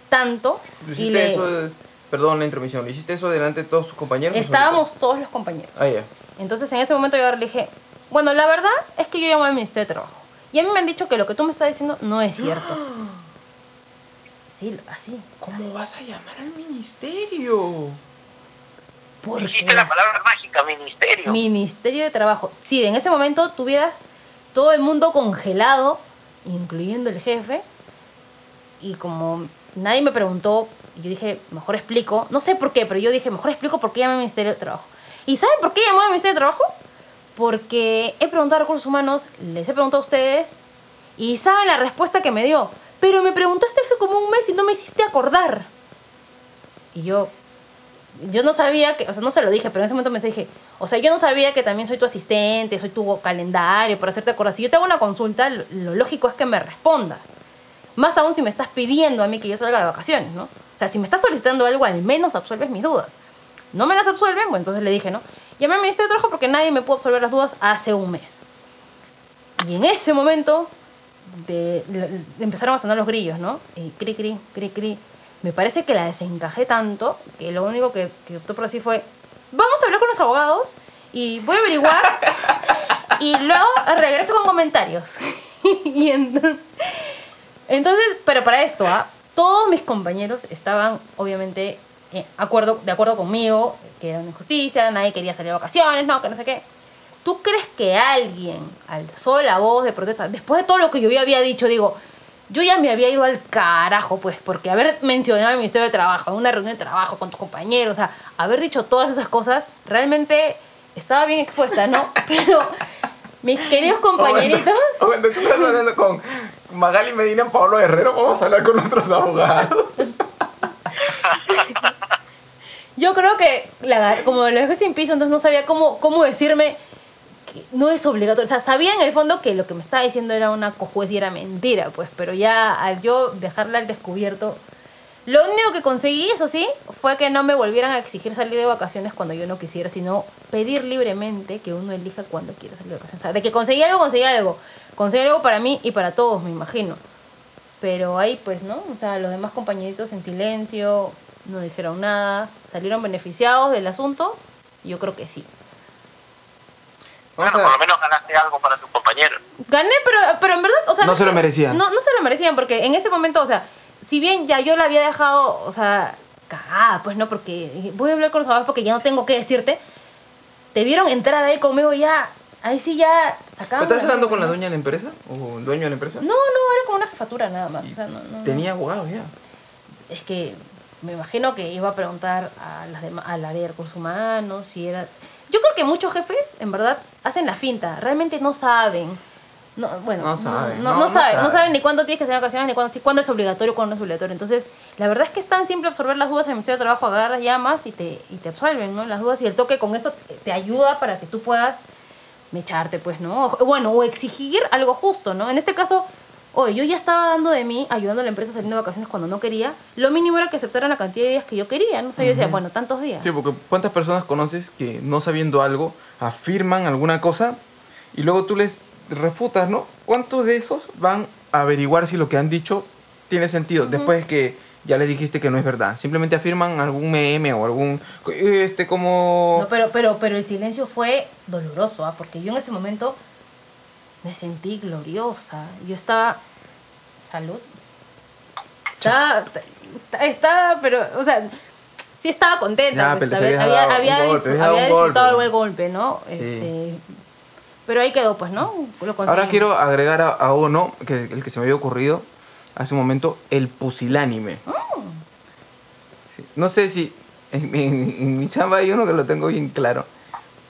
tanto. ¿Lo y hiciste le- eso? de- Perdón la intromisión. ¿Lo hiciste eso delante de todos tus compañeros? Estábamos todos los compañeros. Ah, ya. Entonces en ese momento yo le dije, bueno, la verdad es que yo llamo al Ministerio de Trabajo. Y a mí me han dicho que lo que tú me estás diciendo no es cierto. Sí, así. ¿Cómo vas a llamar al ministerio? Porque Dijiste la palabra mágica, ministerio. Ministerio de Trabajo. Sí, en ese momento tuvieras todo el mundo congelado, incluyendo el jefe. Y como nadie me preguntó, yo dije, mejor explico. No sé por qué, pero yo dije, mejor explico por qué llamé al Ministerio de Trabajo. ¿Y saben por qué llamé al Ministerio de Trabajo? Porque he preguntado a recursos humanos, les he preguntado a ustedes, y saben la respuesta que me dio. Pero me preguntaste hace como un mes y no me hiciste acordar. Y yo, yo no sabía que, o sea, no se lo dije, pero en ese momento me dije, o sea, yo no sabía que también soy tu asistente, soy tu calendario para hacerte acordar. Si yo te hago una consulta, lo, lo lógico es que me respondas. Más aún si me estás pidiendo a mí que yo salga de vacaciones, ¿no? O sea, si me estás solicitando algo, al menos absuelves mis dudas. No me las absuelven, bueno, entonces le dije, ¿no? Llamé al Ministerio de Trabajo porque nadie me pudo absolver las dudas hace un mes. Y en ese momento de, de- de- empezaron a sonar los grillos, ¿no? Y cri, cri, cri, cri. Me parece que la desencajé tanto que lo único que, que optó por decir fue, vamos a hablar con los abogados y voy a averiguar y luego regreso con comentarios. y entonces, entonces, pero para esto, ¿ah? todos mis compañeros estaban obviamente eh, acuerdo, de acuerdo conmigo, que era una injusticia, nadie quería salir de vacaciones, no, que no sé qué. ¿Tú crees que alguien alzó la voz de protesta? Después de todo lo que yo ya había dicho, digo, yo ya me había ido al carajo, pues, porque haber mencionado el Ministerio de Trabajo, en una reunión de trabajo con tus compañeros, o sea, haber dicho todas esas cosas, realmente estaba bien expuesta, ¿no? Pero mis queridos compañeritos... Aguanta, tú estás hablando con Magali Medina, Pablo Herrero. Vamos a hablar con otros abogados. Yo creo que la, como lo dejé sin piso, entonces no sabía cómo, cómo decirme no es obligatorio. O sea, sabía en el fondo que lo que me estaba diciendo era una cojuez y era mentira, pues, pero ya al yo dejarla al descubierto, lo único que conseguí, eso sí, fue que no me volvieran a exigir salir de vacaciones cuando yo no quisiera, sino pedir libremente que uno elija cuando quiera salir de vacaciones. O sea, de que conseguí algo, conseguí algo. Conseguí algo para mí y para todos, me imagino. Pero ahí, pues, ¿no? O sea, los demás compañeritos en silencio, no dijeron nada, salieron beneficiados del asunto. Yo creo que sí. Bueno, por lo menos ganaste algo para tus compañeros. Gané, pero, pero en verdad, o sea... No se lo merecían. No, no se lo merecían, porque en ese momento, o sea, si bien ya yo la había dejado, o sea, cagada, pues no, porque voy a hablar con los abogados porque ya no tengo que decirte, te vieron entrar ahí conmigo ya, ahí sí ya ¿Pero sacaban... ¿Estás hablando con la dueña de la empresa? ¿O el dueño de la empresa? No, no, era con una jefatura nada más, o sea, no, no, no. Tenía abogados ya. es que me imagino que iba a preguntar a las dema- al área de recursos humanos si era yo creo que muchos jefes en verdad hacen la finta. Realmente no saben. No, bueno No saben, no, no, no no saben no saben. ni cuándo tienes que hacer vacaciones ni cuándo, si- cuándo es obligatorio cuándo no es obligatorio. Entonces la verdad es que es tan simple absorber las dudas en el Ministerio de Trabajo agarras llamas y te y te absuelven no las dudas y el toque con eso te, te ayuda para que tú puedas mecharte pues no o, bueno o exigir algo justo no en este caso oye, yo ya estaba dando de mí, ayudando a la empresa saliendo de vacaciones cuando no quería, lo mínimo era que aceptaran la cantidad de días que yo quería, ¿no? O sea, yo decía, bueno, tantos días. Sí, porque ¿cuántas personas conoces que no sabiendo algo afirman alguna cosa y luego tú les refutas, ¿no? ¿Cuántos de esos van a averiguar si lo que han dicho tiene sentido después que ya les dijiste que no es verdad? Simplemente afirman algún meme o algún este como No, pero, pero, pero el silencio fue doloroso, ¿ah? porque yo en ese momento me sentí gloriosa. Yo estaba. Salud. Estaba. Estaba, pero, o sea, sí estaba contenta. Ya, pues, había, dado había, un golpe, había, habías dado había un golpe. disfrutado el golpe, ¿no? Sí. Este, pero ahí quedó, pues, ¿no? Lo Ahora quiero agregar a, a uno, que el que se me había ocurrido hace un momento, el pusilánime. Sí, No sé si en, en- en mi chamba hay uno que lo tengo bien claro.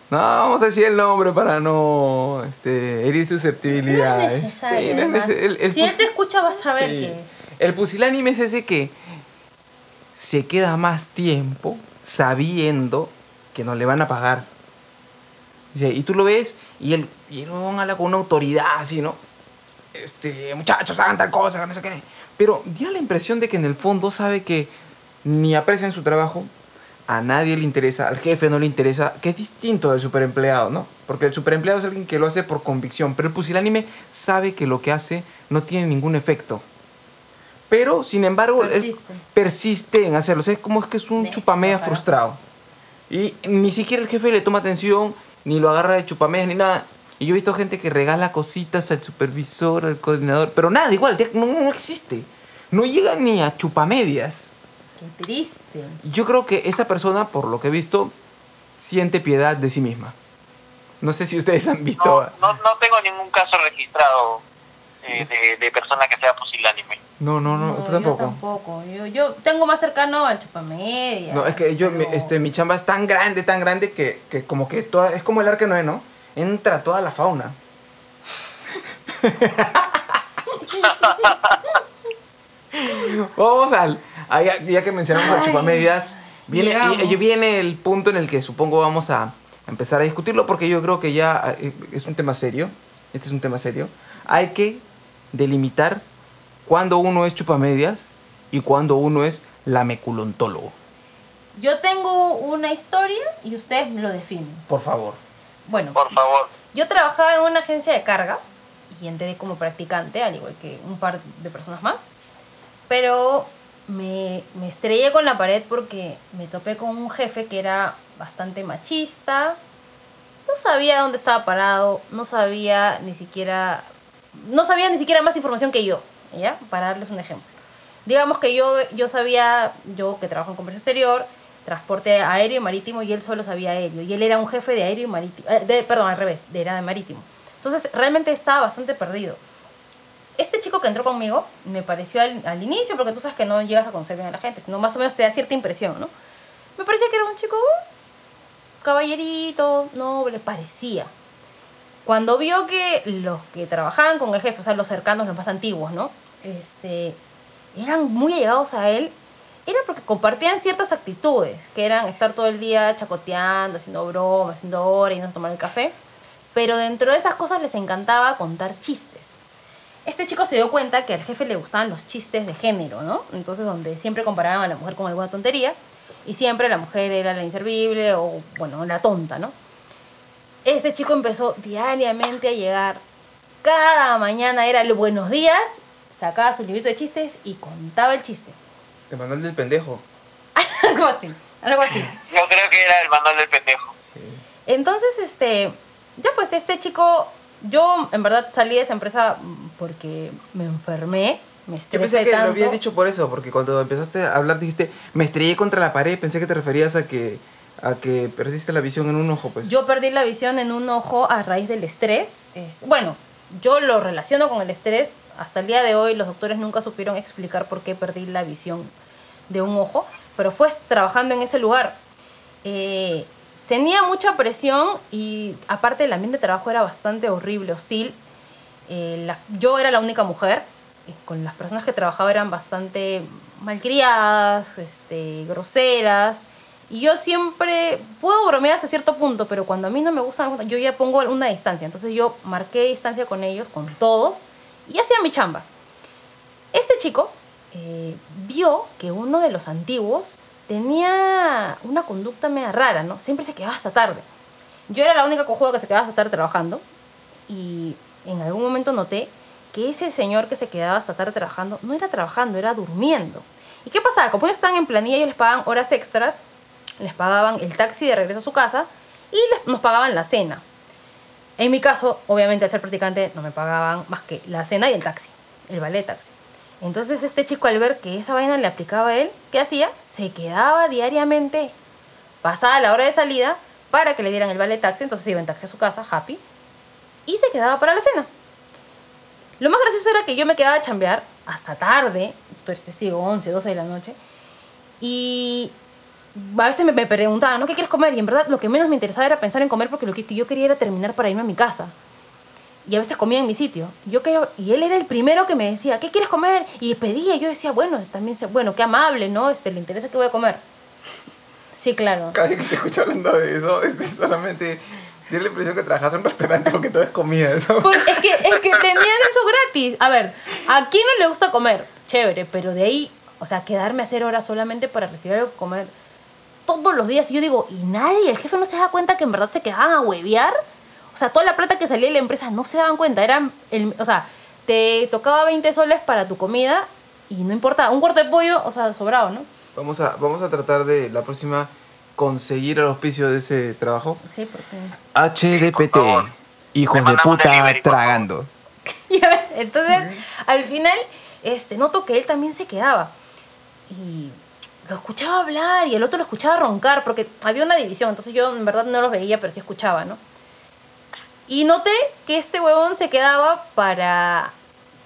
No, vamos a decir el nombre para no este, herir susceptibilidades. necesario, Sí, no es además. nece- el- el si él te escucha, vas a ver sí. que es. El pusilánime es ese que se queda más tiempo sabiendo que no le van a pagar. Y tú lo ves y él, y él habla con una autoridad así, ¿no? Este, muchachos, hagan tal cosa, no sé qué. Pero tiene la impresión de que en el fondo sabe que ni aprecian su trabajo, a nadie le interesa, al jefe no le interesa, que es distinto del superempleado, ¿no? Porque el superempleado es alguien que lo hace por convicción, pero el pusilánime sabe que lo que hace no tiene ningún efecto. Pero, sin embargo, él Persiste. en hacerlo. O sea, es como es que es un chupamea frustrado. Y ni siquiera el jefe le toma atención, ni lo agarra de chupamea, ni nada. Y yo he visto gente que regala cositas al supervisor, al coordinador, pero nada, igual, no, no existe. No llega ni a chupamedias. Qué triste. Yo creo que esa persona, por lo que he visto, siente piedad de sí misma. No sé si ustedes han visto. No, no, no tengo ningún caso registrado eh, de, de persona que sea pusilánime. No, no, no, tú yo tampoco. tampoco. Yo, yo tengo más cercano al chupamedia. No, es que yo, mi- este, mi chamba es tan grande, tan grande que, que como que toda, es como el arca de Noé, ¿no? Entra toda la fauna. Vamos al, a ya, ya que mencionamos a Ay, chupamedias, viene, llegamos. y- y viene el punto en el que supongo vamos a empezar a discutirlo porque yo creo que ya eh, es un tema serio, este es un tema serio. Hay que delimitar cuándo uno es chupamedias y cuándo uno es lameculontólogo. Yo tengo una historia y ustedes me lo definen. Por favor. Bueno, Por favor. yo trabajaba en una agencia de carga y entré como practicante, al igual que un par de personas más. Pero me, estrellé con la pared porque me topé con un jefe que era bastante machista. No sabía dónde estaba parado, no sabía ni siquiera, no sabía ni siquiera más información que yo, ¿ya? Para darles un ejemplo. Digamos que yo, yo sabía, yo que trabajo en comercio exterior, transporte aéreo y marítimo, y él solo sabía aéreo. Y él era un jefe de aéreo y marítimo, eh, de, perdón, al revés, de, era de marítimo. Entonces, realmente estaba bastante perdido. Este chico que entró conmigo me pareció al, inicio, porque tú sabes que no llegas a conocer bien a la gente, sino más o menos te da cierta impresión, ¿no? Me parecía que era un chico uh, caballerito, noble, parecía. Cuando vio que los que trabajaban con el jefe, o sea, los cercanos, los más antiguos, ¿no? Este, eran muy allegados a él, era porque compartían ciertas actitudes, que eran estar todo el día chacoteando, haciendo bromas, haciendo horas y no tomar el café. Pero dentro de esas cosas les encantaba contar chistes. Este chico se dio cuenta que al jefe le gustaban los chistes de género, ¿no? Entonces, donde siempre comparaban a la mujer con alguna tontería y siempre la mujer era la inservible o, bueno, la tonta, ¿no? Este chico empezó diariamente a llegar. Cada mañana era el buenos días, sacaba su librito de chistes y contaba el chiste. El manual del pendejo. algo así, algo así. Yo creo que era el manual del pendejo. Entonces, este, ya pues este chico, yo en verdad salí de esa empresa mm, porque me enfermé, me Yo pensé que tanto. lo habías dicho por eso, porque cuando empezaste a hablar dijiste, me estrellé contra la pared, pensé que te referías a que, a que perdiste la visión en un ojo, pues. Yo perdí la visión en un ojo a raíz del estrés. Es- bueno, yo lo relaciono con el estrés. Hasta el día de hoy los doctores nunca supieron explicar por qué perdí la visión de un ojo, pero fue trabajando en ese lugar. Eh, tenía mucha presión y aparte el ambiente de trabajo era bastante horrible, hostil. Eh, yo era la única mujer, y con las personas que trabajaba eran bastante malcriadas, este, groseras. Y yo siempre puedo bromear hasta cierto punto, pero cuando a mí no me gusta, yo ya pongo una distancia. Entonces yo marqué distancia con ellos, con todos, y hacía mi chamba. Este chico eh, vio que uno de los antiguos tenía una conducta media rara, ¿no? Siempre se quedaba hasta tarde. Yo era la única cojuda que se quedaba hasta tarde trabajando y en algún momento noté que ese señor que se quedaba hasta tarde trabajando no era trabajando, era durmiendo. ¿Y qué pasaba? Como ellos estaban en planilla, ellos les pagaban horas extras, les pagaban el taxi de regreso a su casa y les- nos pagaban la cena. En mi caso, obviamente al ser practicante no me pagaban más que la cena y el taxi, el ballet taxi. Entonces este chico al ver que esa vaina le aplicaba a él, ¿qué hacía? Se quedaba diariamente, pasaba la hora de salida para que le dieran el ballet taxi, entonces iba en taxi a su casa, happy, y se quedaba para la cena. Lo más gracioso era que yo me quedaba a chambear hasta tarde, tú eres testigo, 11, 12 de la noche, y a veces me, me preguntaban, ¿no? ¿Qué quieres comer? Y en verdad lo que menos me interesaba era pensar en comer porque lo que yo quería era terminar para irme a mi casa. Y a veces comía en mi sitio. Yo creo, y él era el primero que me decía, ¿qué quieres comer? Y pedía, yo decía, bueno, también, bueno, qué amable, ¿no? Este, le interesa qué voy a comer. Sí, claro. Cada vez que te escucho hablando de eso, es solamente... Tiene la impresión que trabajas en un restaurante porque todo es comida. Eso. Por- es, que, es que tenían eso gratis. A ver, ¿a quién no le gusta comer? Chévere, pero de ahí, o sea, quedarme a hacer horas solamente para recibir algo que comer todos los días. Y yo digo, ¿y nadie? ¿El jefe no se da cuenta que en verdad se quedaban a huevear? O sea, toda la plata que salía de la empresa no se daban cuenta. Eran, el, o sea, te tocaba 20 soles para tu comida y no importa, un cuarto de pollo, o sea, sobrado, ¿no? Vamos a, vamos a tratar de la próxima conseguir el auspicio de ese trabajo. Sí, porque... HDPT. Hijos de puta delivery, tragando. Entonces, al final, este, noto que él también se quedaba. Y lo escuchaba hablar y el otro lo escuchaba roncar, porque había una división, entonces yo en verdad no los veía, pero sí escuchaba, ¿no? Y noté que este huevón se quedaba para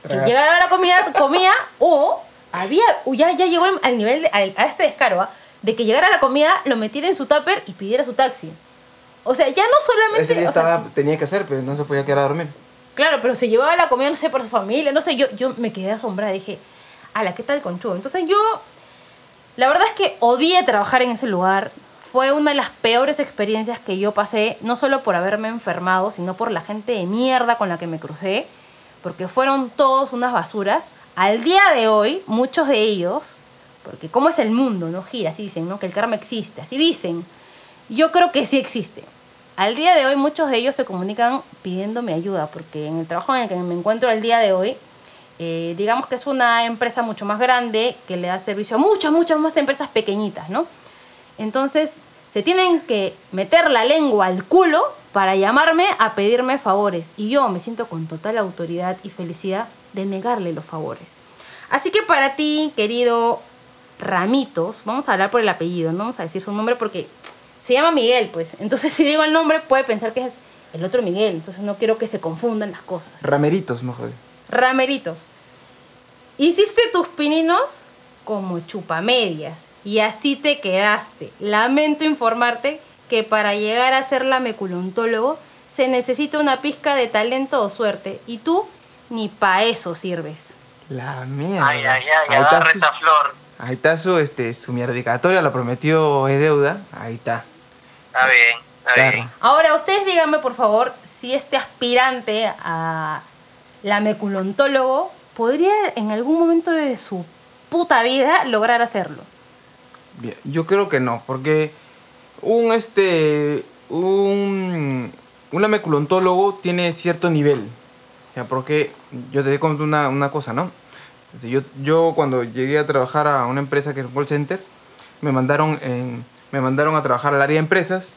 que llegara la comida, comía, o había, ya, ya llegó al- nivel, de- al- a este descaro, ¿ah? de que llegara la comida, lo metiera en su tupper y pidiera su taxi. O sea, ya no solamente... Ese día sea, estaba, tenía que hacer, pero no se podía quedar a dormir. Claro, pero se llevaba la comida, no sé, por su familia, no sé, yo, yo me quedé asombrada, dije, ala, ¿qué tal conchudo? Entonces yo, la verdad es que odié trabajar en ese lugar, fue una de las peores experiencias que yo pasé, no solo por haberme enfermado, sino por la gente de mierda con la que me crucé, porque fueron todos unas basuras. Al día de hoy, muchos de ellos, porque cómo es el mundo, ¿no? Gira, así dicen, ¿no? Que el karma existe, así dicen. Yo creo que sí existe. Al día de hoy muchos de ellos se comunican pidiéndome ayuda, porque en el trabajo en el que me encuentro al día de hoy, eh, digamos que es una empresa mucho más grande que le da servicio a muchas, muchas más empresas pequeñitas, ¿no? Entonces, se tienen que meter la lengua al culo para llamarme a pedirme favores. Y yo me siento con total autoridad y felicidad de negarle los favores. Así que para ti, querido Ramitos, vamos a hablar por el apellido, no vamos a decir su nombre porque se llama Miguel, pues. Entonces, si digo el nombre, puede pensar que es el otro Miguel. Entonces, no quiero que se confundan las cosas. Rameritos, mejor. Ramerito, hiciste tus pininos como chupamedias y así te quedaste. Lamento informarte que para llegar a ser lameculontólogo se necesita una pizca de talento o suerte y tú ni pa' eso sirves. La mierda. Ay, ay, ay, ahí, está agarra su, esa flor. ahí está su, este, su mierdicatoria, lo prometió es deuda. Ahí está. Está bien, está Claro. bien. Ahora, ustedes díganme por favor si este aspirante a lameculontólogo podría en algún momento de su puta vida lograr hacerlo. Yo creo que no, porque un este un un ameculontólogo tiene cierto nivel. O sea, porque yo te conto una, una cosa, ¿no? Sea, Yo, yo cuando llegué a trabajar a una empresa que es un call center, me mandaron, en- me mandaron a trabajar al área de empresas,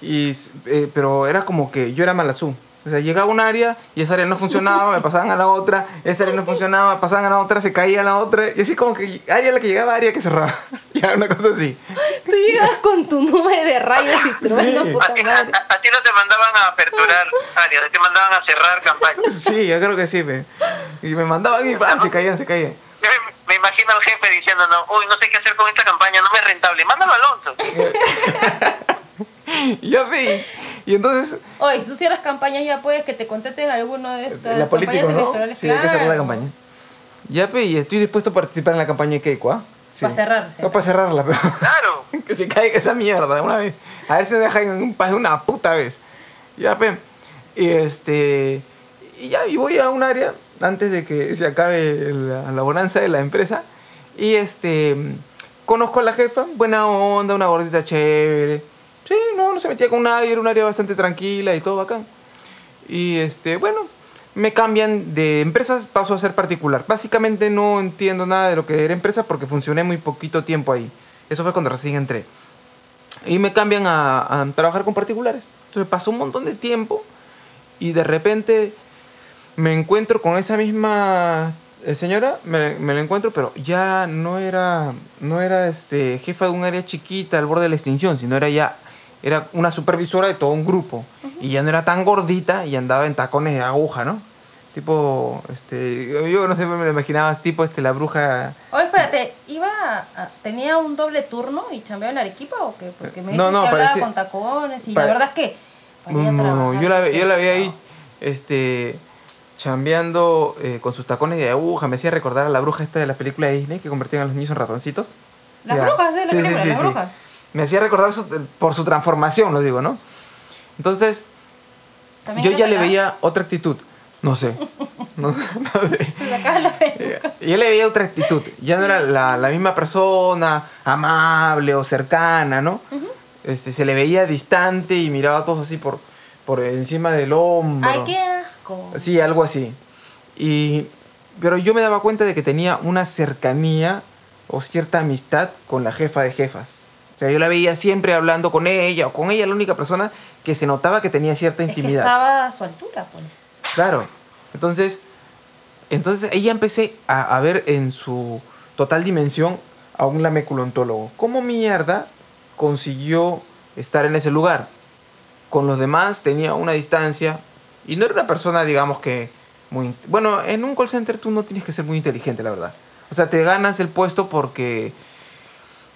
y, eh, pero era como que yo era malazú. O sea, llegaba a un área y esa área no funcionaba, me pasaban a la otra, esa área no funcionaba, pasaban a la otra, se caía a la otra, y así como que área a la que llegaba, área que cerraba. ya, una cosa así. Tú llegas con tu nube de rayos y truenos, Sí. puta a- madre. a- a ti no te mandaban a aperturar áreas, te mandaban a cerrar campañas. Sí, yo creo que sí, me. Y me mandaban y ¡pam! se caían, se caían. Yo me, imagino al jefe diciendo, no, uy, no sé qué hacer con esta campaña, no me es rentable. Mándalo a Alonso. Y ya ve. Y, entonces, Oye, si tú cierras campañas ya puedes que te contraten alguno de estas la política, campañas ¿no? electorales. Sí, hay que cerrar la claro. campaña. Ya ve, y estoy dispuesto a participar en la campaña de Keiko, ¿ah? Sí. Pa' cerrar, No, para cerrarla, pero. Claro. que se caiga esa mierda de una vez. A ver si me dejan en un paz de una puta vez. Ya, pe. Y este. Y ya, y voy a un área antes de que se acabe la, la bonanza de la empresa. Y este, conozco a la jefa, buena onda, una gordita chévere. Sí, no, no se metía con nadie, era un área bastante tranquila y todo bacán. Y este, bueno, me cambian de empresas, paso a ser particular. Básicamente no entiendo nada de lo que era empresa porque funcioné muy poquito tiempo ahí. Eso fue cuando recién entré. Y me cambian a, trabajar con particulares. Entonces pasó un montón de tiempo y de repente me encuentro con esa misma eh, señora, me, me la encuentro, pero ya no era, no era este, jefa de un área chiquita al borde de la extinción, sino era ya era una supervisora de todo un grupo. Y ya no era tan gordita y andaba en tacones de aguja, ¿no? Tipo, este, yo- no sé, me lo imaginaba, tipo este, la bruja... Oye, espérate, ¿iba a- ¿tenía un doble turno y chambeaba en Arequipa o qué? Porque me No, no, que hablaba parecía- con tacones y la verdad es que... No, no, yo la, yo la vi ahí, este, chambeando eh, con sus tacones de aguja. Me hacía recordar a la bruja esta de la película de Disney que convertían a los niños en ratoncitos. Las Ya. brujas, ¿eh? La Sí, película, sí, las brujas. Me hacía recordar su- por su transformación, lo digo, ¿no? Entonces, yo ya le veía otra actitud. No sé. No, no sé. Yo le veía otra actitud. Ya no era la, la misma persona, amable o cercana, ¿no? este, se le veía distante y miraba a todos así por, por encima del hombro. Ay, qué asco. Sí, algo así. Y, pero yo me daba cuenta de que tenía una cercanía o cierta amistad con la jefa de jefas. Sea, yo la veía siempre hablando con ella o con ella, la única persona que se notaba que tenía cierta Es que intimidad. estaba a su altura, pues. Claro. Entonces, entonces ahí ya empecé a, a ver en su total dimensión a un lameculontólogo. ¿Cómo mierda consiguió estar en ese lugar? Con los demás tenía una distancia y no era una persona, digamos que muy... Bueno, en un call center tú no tienes que ser muy inteligente, la verdad. O sea, te ganas el puesto porque...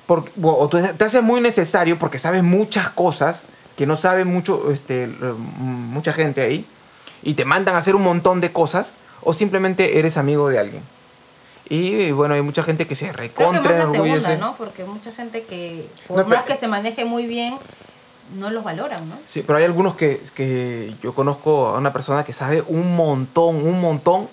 porque o tú- te hace muy necesario porque sabes muchas cosas que no sabe mucho, este, eh, mucha gente ahí y te mandan a hacer un montón de cosas o simplemente eres amigo de alguien. Y bueno, hay mucha gente que se Creo que recontra más la enorgullece. segunda, ¿no? Porque mucha gente que, por No, más pero- que se maneje muy bien, no los valoran, ¿no? Sí, pero hay algunos que, que yo conozco a una persona que sabe un montón, un montón,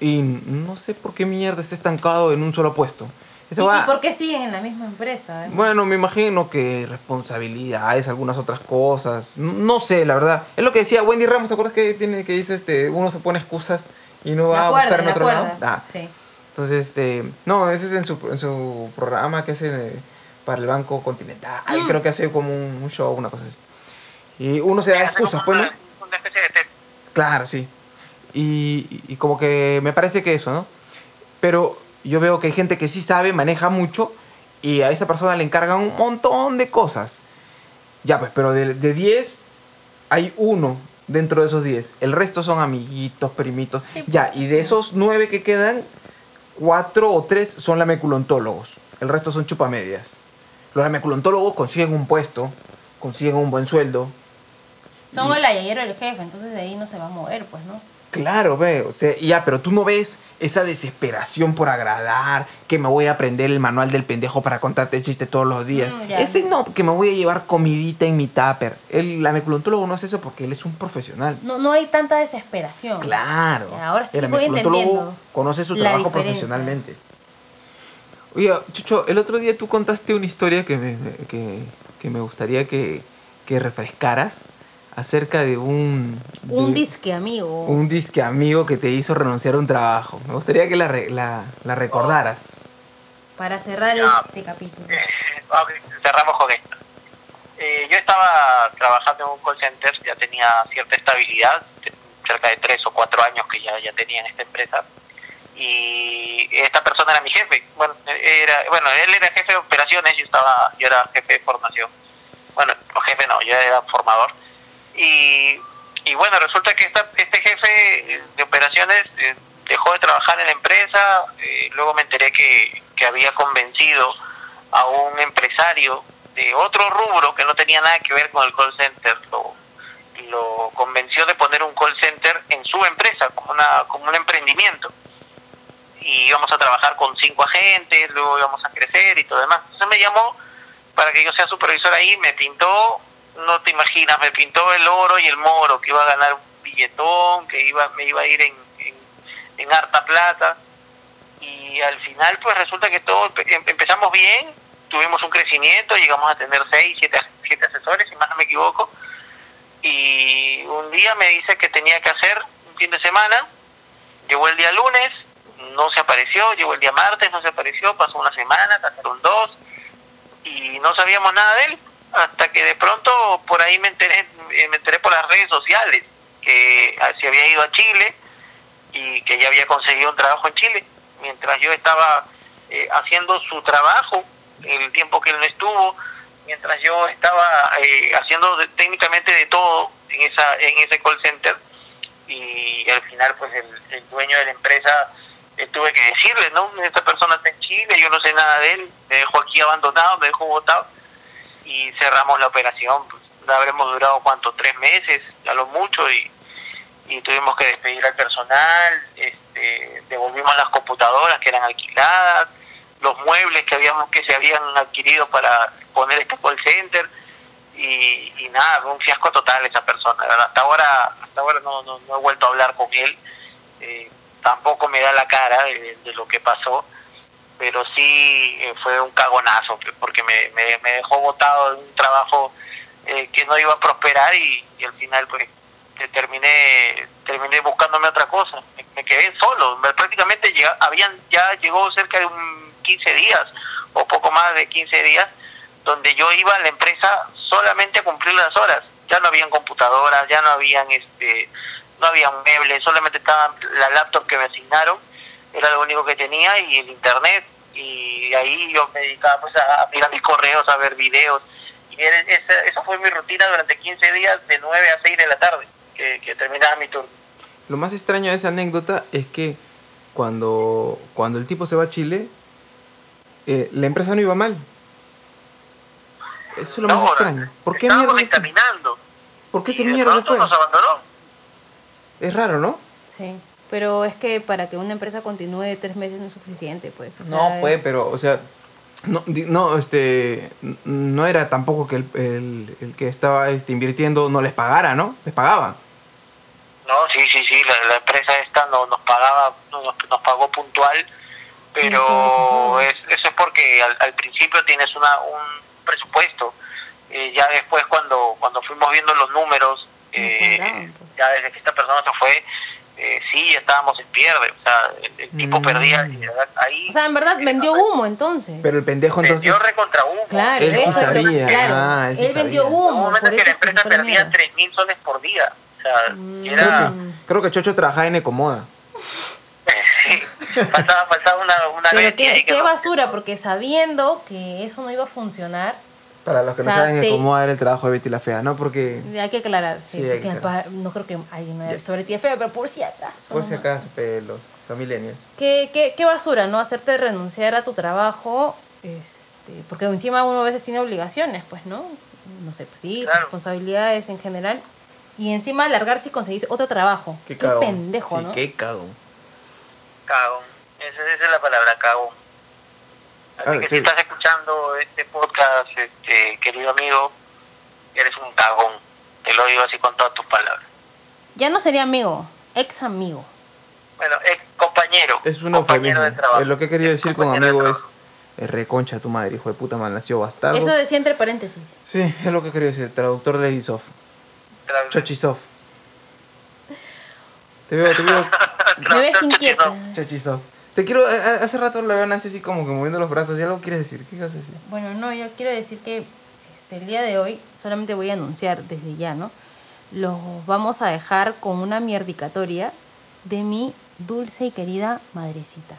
y no sé por qué mierda está estancado en un solo puesto. ¿Y, Ese va- y por qué siguen en la misma empresa? además? Bueno, me imagino que responsabilidades, algunas otras cosas. No, sé, la verdad. Es lo que decía Wendy Ramos, ¿te acuerdas que tiene que dice este uno se pone excusas y no va a acuerdo, buscar en otro lado? Ah, Sí. entonces, este, no, ese es en su, en su programa que hace eh, para el Banco Continental. Mm. Creo que hace como un, un show, una cosa así. Y uno se da excusas, pues, ¿no? una, una especie de test. Claro, sí. Y, y como que me parece que eso, ¿no? Pero yo veo que hay gente que sí sabe, maneja mucho y a esa persona le encargan un montón de cosas. Ya, pues, pero de de 10 hay uno dentro de esos 10. El resto son amiguitos, primitos. Sí, ya, pues. y de esos 9 que quedan, 4 o 3 son lameculontólogos. El resto son chupamedias. Los lameculontólogos consiguen un puesto, consiguen un buen sueldo, Son Y- el ayayero del jefe, entonces de ahí no se va a mover, pues, ¿no? Claro, ve, o sea, ya, pero tú no ves esa desesperación por agradar, que me voy a aprender el manual del pendejo para contarte chiste todos los días. Mm. Ese no, que me voy a llevar comidita en mi tupper. El lameculontólogo no hace eso porque él es un profesional. No, no hay tanta desesperación. Claro. Ya, ahora sí el voy entendiendo conoce su trabajo diferencia. profesionalmente. Oye, Chucho, el otro día tú contaste una historia que me, que, que me gustaría que, que refrescaras acerca de un... Un de- disque amigo. un disque amigo que te hizo renunciar a un trabajo. Me gustaría que la, re- la, la recordaras. Para cerrar Ya. este capítulo. Ok, cerramos con esto. Eh, yo estaba trabajando en un call center, ya tenía cierta estabilidad, cerca de tres o cuatro años que ya, ya tenía en esta empresa. Y esta persona era mi jefe. Bueno, era, bueno, él era jefe de operaciones, yo estaba, yo era jefe de formación. Bueno, no jefe no, yo era formador. Y, y bueno, resulta que esta, este jefe eh, de operaciones eh, dejó de trabajar en la empresa. eh, luego me enteré que, había convencido a un empresario de otro rubro que no tenía nada que ver con el call center. Lo, lo convenció de poner un call center en su empresa, como, una, como un emprendimiento. Y íbamos a trabajar con cinco agentes, luego íbamos a crecer y todo demás. Entonces me llamó para que yo sea supervisor ahí, me pintó, no te imaginas, me pintó el oro y el moro, que iba a ganar un billetón, que iba me iba a ir en, en, en harta plata. Y al final pues resulta que todo em- empezamos bien, tuvimos un crecimiento, llegamos a tener seis, siete, siete asesores, si más no me equivoco, y un día me dice que tenía que hacer un fin de semana, llegó el día lunes, no se apareció, llegó el día martes, no se apareció, pasó una semana, pasaron dos, y no sabíamos nada de él, hasta que de pronto por ahí me enteré, eh, me enteré por las redes sociales que ah, se había ido a Chile y que ya había conseguido un trabajo en Chile, mientras yo estaba eh, haciendo su trabajo, el tiempo que él no estuvo, mientras yo estaba eh, haciendo de- técnicamente de todo en esa en ese call center y al final pues el, el dueño de la empresa tuve que decirle, ¿no? Esta persona está en Chile, yo no sé nada de él, me dejó aquí abandonado, me dejó botado y cerramos la operación. Pues, habremos durado cuánto, tres meses, a lo mucho, y, y tuvimos que despedir al personal, este, devolvimos las computadoras que eran alquiladas, los muebles que habíamos que se habían adquirido para poner este call center y, y nada, fue un fiasco total esa persona. Hasta ahora, hasta ahora no, no, no he vuelto a hablar con él, eh, tampoco me da la cara de, de lo que pasó, pero sí eh, fue un cagonazo porque me, me, dejó botado en un trabajo eh, que no iba a prosperar y, al final pues te- terminé terminé buscándome otra cosa. Me, quedé solo. Me- prácticamente llega- habían ya llegó cerca de un 15 días o poco más de 15 días donde yo iba a la empresa solamente a cumplir las horas. Ya no habían computadoras ya no habían este no habían muebles solamente estaba la laptop que me asignaron era lo único que tenía y el internet y ahí yo me dedicaba pues a, a mirar mis correos a ver videos y era- esa, esa fue mi rutina durante 15 días de 9 a 6 de la tarde que, que terminaba mi turno Lo más extraño de esa anécdota es que cuando, cuando el tipo se va a Chile, eh, la empresa no iba mal. Eso es lo más extraño. ¿Por qué mierda? fue? dictaminando ¿Por qué y ese mierda fue? nos abandonó Es raro, ¿no? Sí. Pero es que para que una empresa continúe tres meses no es suficiente, pues. o No, sea, pues, pero, o sea, no, di- no, este, no era tampoco que el, el- el que estaba este, invirtiendo no les pagara, ¿no? Les pagaban. No, sí, sí, sí, la, la empresa esta no, nos pagaba, no, nos, nos pagó puntual, pero es, eso es porque al, al principio tienes una, un presupuesto, eh, ya después cuando, cuando fuimos viendo los números, eh, ya desde que esta persona se fue, eh, sí, estábamos en pierde, o sea, el, el tipo Mm. perdía, ahí... O sea, en verdad eh, vendió humo entonces. Pero el pendejo entonces... vendió recontra humo. Claro, Él sí sabía, claro, ah, él sí él vendió sabía. Hubo un humo. momento que la empresa perdía mierda. 3 mil soles por día. O sea, Mm. Creo era... que, creo que Chocho trabajaba en Ecomoda. sí, faltaba, faltaba una, una Pero qué, que qué no- basura, porque sabiendo que eso no iba a funcionar, Para los que O no saben, te- Ecomoda era el trabajo de Betty la Fea, ¿no? Porque, hay que aclarar. Sí, Sí, hay que aclarar. no creo que alguien me haya Ya. visto sobre ti feo, pero por si acaso. pues si acaso, pe, los, millennials. ¿Qué, qué, qué basura, ¿no? Hacerte renunciar a tu trabajo, este, porque encima uno a veces tiene obligaciones, pues, ¿no? No sé, pues sí, Claro. responsabilidades en general. Y encima alargarse y conseguir otro trabajo. Qué Qué, pendejo, sí, ¿no? qué cagón. Cagón. Esa, esa es la palabra, cagón. Así que sí. si estás escuchando este podcast, este, querido amigo, eres un cagón. Te lo digo así con todas tus palabras. Ya no sería amigo, ex amigo. Bueno, es compañero. Es un compañero de trabajo. Eh, Lo que he querido decir con Compañero de amigo es eh, reconcha tu madre, hijo de puta mal nació bastardo. Eso decía entre paréntesis. Sí, es lo que quería decir, traductor de Edisoft. Chachisoft. Te veo, te veo, Me ves Traductor inquieta. Te quiero, hace rato la veo Nancy así como que moviendo los brazos y algo quieres decir. ¿Qué a decir? Bueno, no, yo quiero decir que este, el día de hoy solamente voy a anunciar desde ya, ¿no? Los vamos a dejar con una mierdicatoria de mi dulce y querida madrecita.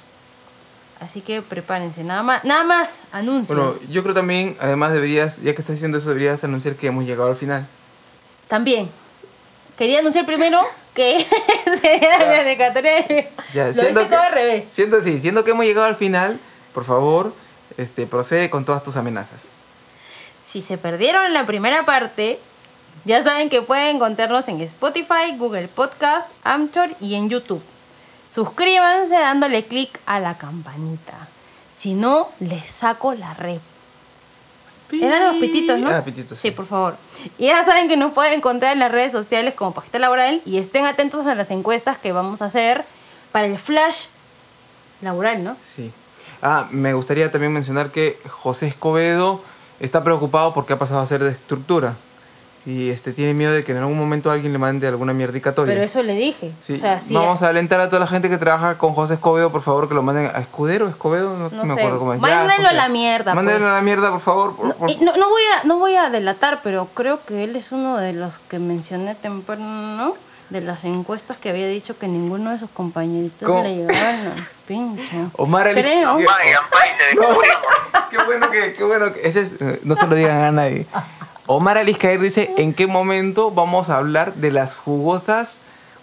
Así que prepárense, nada más, nada más, anuncio. Bueno, yo creo también, además deberías, ya que estás diciendo eso, deberías anunciar que hemos llegado al final. También. Quería anunciar primero que sería la mierdicatoria de Ya, Lo siendo hice que- todo al revés. Siendo así, siendo que hemos llegado al final, por favor, este, procede con todas tus amenazas. Si se perdieron la primera parte, ya saben que pueden encontrarnos en Spotify, Google Podcast, Anchor y en YouTube. Suscríbanse dándole clic a la campanita. Si no, les saco la red. Eran los pititos, ¿no? Ah, pititos. Sí, por favor. Y ya saben que nos pueden encontrar en las redes sociales como Pajita Laboral y estén atentos a las encuestas que vamos a hacer para el flash laboral, ¿no? Sí. Ah, me gustaría también mencionar que José Escobedo está preocupado porque ha pasado a ser de estructura. Y este tiene miedo de que en algún momento alguien le mande alguna mierdicatoria. Pero eso le dije. Sí, O sea, sí, Vamos a alentar a toda la gente que trabaja con José Escobedo, por favor, que lo manden a Escudero, Escobedo, no, No me sé. acuerdo cómo es. Mándenlo a José, la mierda, Mándenlo pues. a la mierda, por favor. por- No, por- no, no voy a, no voy a delatar, pero creo que él es uno de los que mencioné temprano, ¿no? De las encuestas que había dicho que ninguno de sus compañeritos ¿Cómo? le llegaban los pinchos. Omar Ali- Creo. ¿Qué? Vayan, vayan, te No, descubrimos. qué bueno que, qué bueno que ese es- no se lo digan a nadie. Omar Aliscaer dice, ¿en qué momento vamos a hablar de las jugosas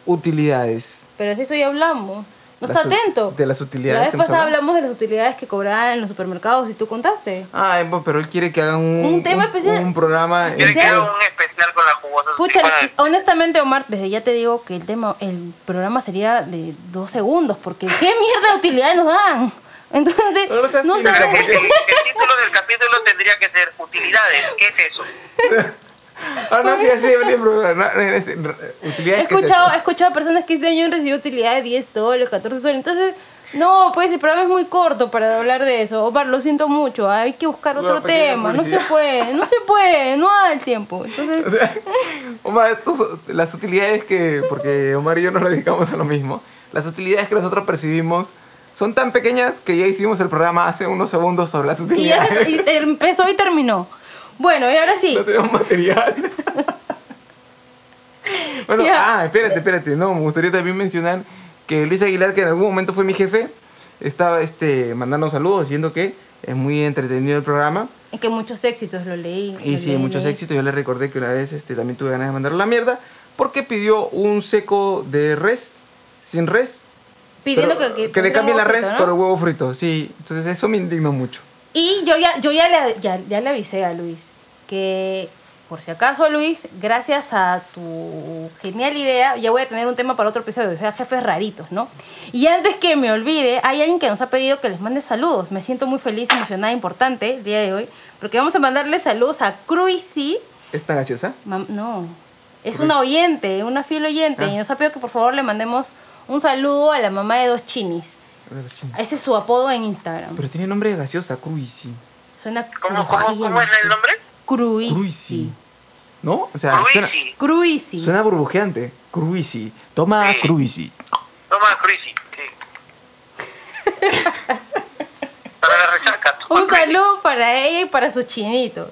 utilidades? Pero si eso ya hablamos. No está atento. De las utilidades. La vez pasada hablado. hablamos de las utilidades que cobraban en los supermercados y tú contaste. Ah, pues, pero él quiere que hagan un, Un tema especial. un programa. Quiere que que- haga un especial con las jugosas. Pucha, Bueno, honestamente, Omar, desde ya te digo que el tema, el programa sería de dos segundos, porque ¿qué mierda de utilidades nos dan? Entonces, No seas no el, el- el título del capítulo tendría que ser Utilidades. ¿Qué es eso? Ah, no, sí, es- es- He Utilidades. ¿qué es escuchado, he escuchado personas que dicen yo he recibido utilidad de 10 soles, 14 soles. Entonces, no, pues el programa es muy corto para hablar de eso. Omar, lo siento mucho, hay que buscar otro tema. No se puede, no se puede, no da el tiempo. Entonces, O sea, Omar, estos las utilidades que, porque Omar y yo nos dedicamos a lo mismo, las utilidades que nosotros percibimos son tan pequeñas que ya hicimos el programa hace unos segundos sobre las y ya se- y empezó y terminó. Bueno, y ahora sí. No tenemos material. bueno, ah, espérate, espérate. No, me gustaría también mencionar que Luis Aguilar, que en algún momento fue mi jefe, estaba este, mandando saludos diciendo que es muy entretenido el programa. Es que muchos éxitos lo leí. Y lo sí, leí, muchos leí. éxitos. Yo le recordé que una vez este, también tuve ganas de mandarle la mierda porque pidió un seco de res, sin res. Pidiendo pero- que, que le tuviera cambien la res ¿no? por huevo frito. Sí, entonces eso me indignó mucho. Y yo ya, yo ya le, ya, ya le avisé a Luis que, por si acaso, Luis, gracias a tu genial idea, ya voy a tener un tema para otro episodio, o sea, jefes raritos, ¿no? Y antes que me olvide, hay alguien que nos ha pedido que les mande saludos. Me siento muy feliz, emocionada, importante el día de hoy, porque vamos a mandarle saludos a Cruisy. ¿Es tan? Mam- no, es Cruisy. una oyente, una fiel oyente, Ah. y nos ha pedido que por favor le mandemos un saludo a la mamá de dos chinis. Ese es su apodo en Instagram. Pero tiene nombre de gaseosa, Cruisi. Suena ¿Cómo, cómo, cómo es el nombre? Cruisi. Cruisi. ¿No? O sea, suena, Cruisi. Cruisi. suena burbujeante. Cruisi. Toma Sí. Cruisi. Toma, Cruisi. Sí. Para la resaca. Un Cruisi. saludo para ella y para sus chinitos.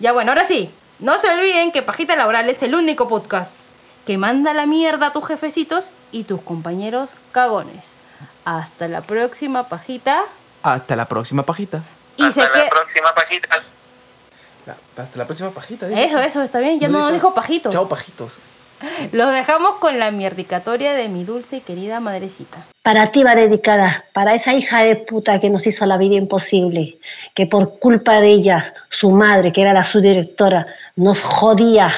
Ya bueno, ahora sí. No se olviden que Pajita Laboral es el único podcast que manda la mierda a tus jefecitos y tus compañeros cagones. Hasta la próxima pajita. Hasta la próxima pajita. Y Hasta se la que próxima pajita. La- hasta la próxima pajita. digo. Eso, eso, está bien. Ya no, dijo- dijo pajito. Chao, pajitos. Los dejamos con la mierdicatoria de mi dulce y querida madrecita. Para ti va dedicada, para esa hija de puta que nos hizo la vida imposible, que por culpa de ella, su madre, que era la subdirectora, nos jodía,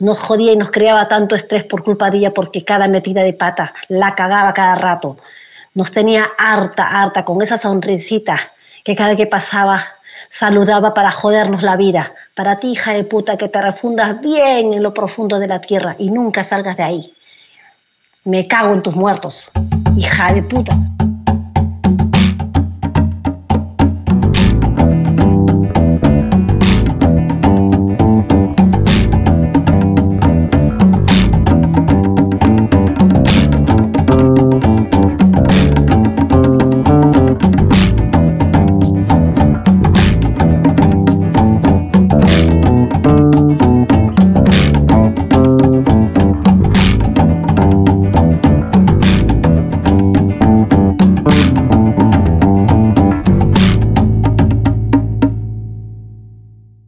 nos jodía y nos creaba tanto estrés por culpa de ella porque cada metida de pata la cagaba cada rato. Nos tenía harta, harta, con esa sonrisita que cada que pasaba saludaba para jodernos la vida. Para ti, hija de puta, que te refundas bien en lo profundo de la tierra y nunca salgas de ahí. Me cago en tus muertos, hija de puta.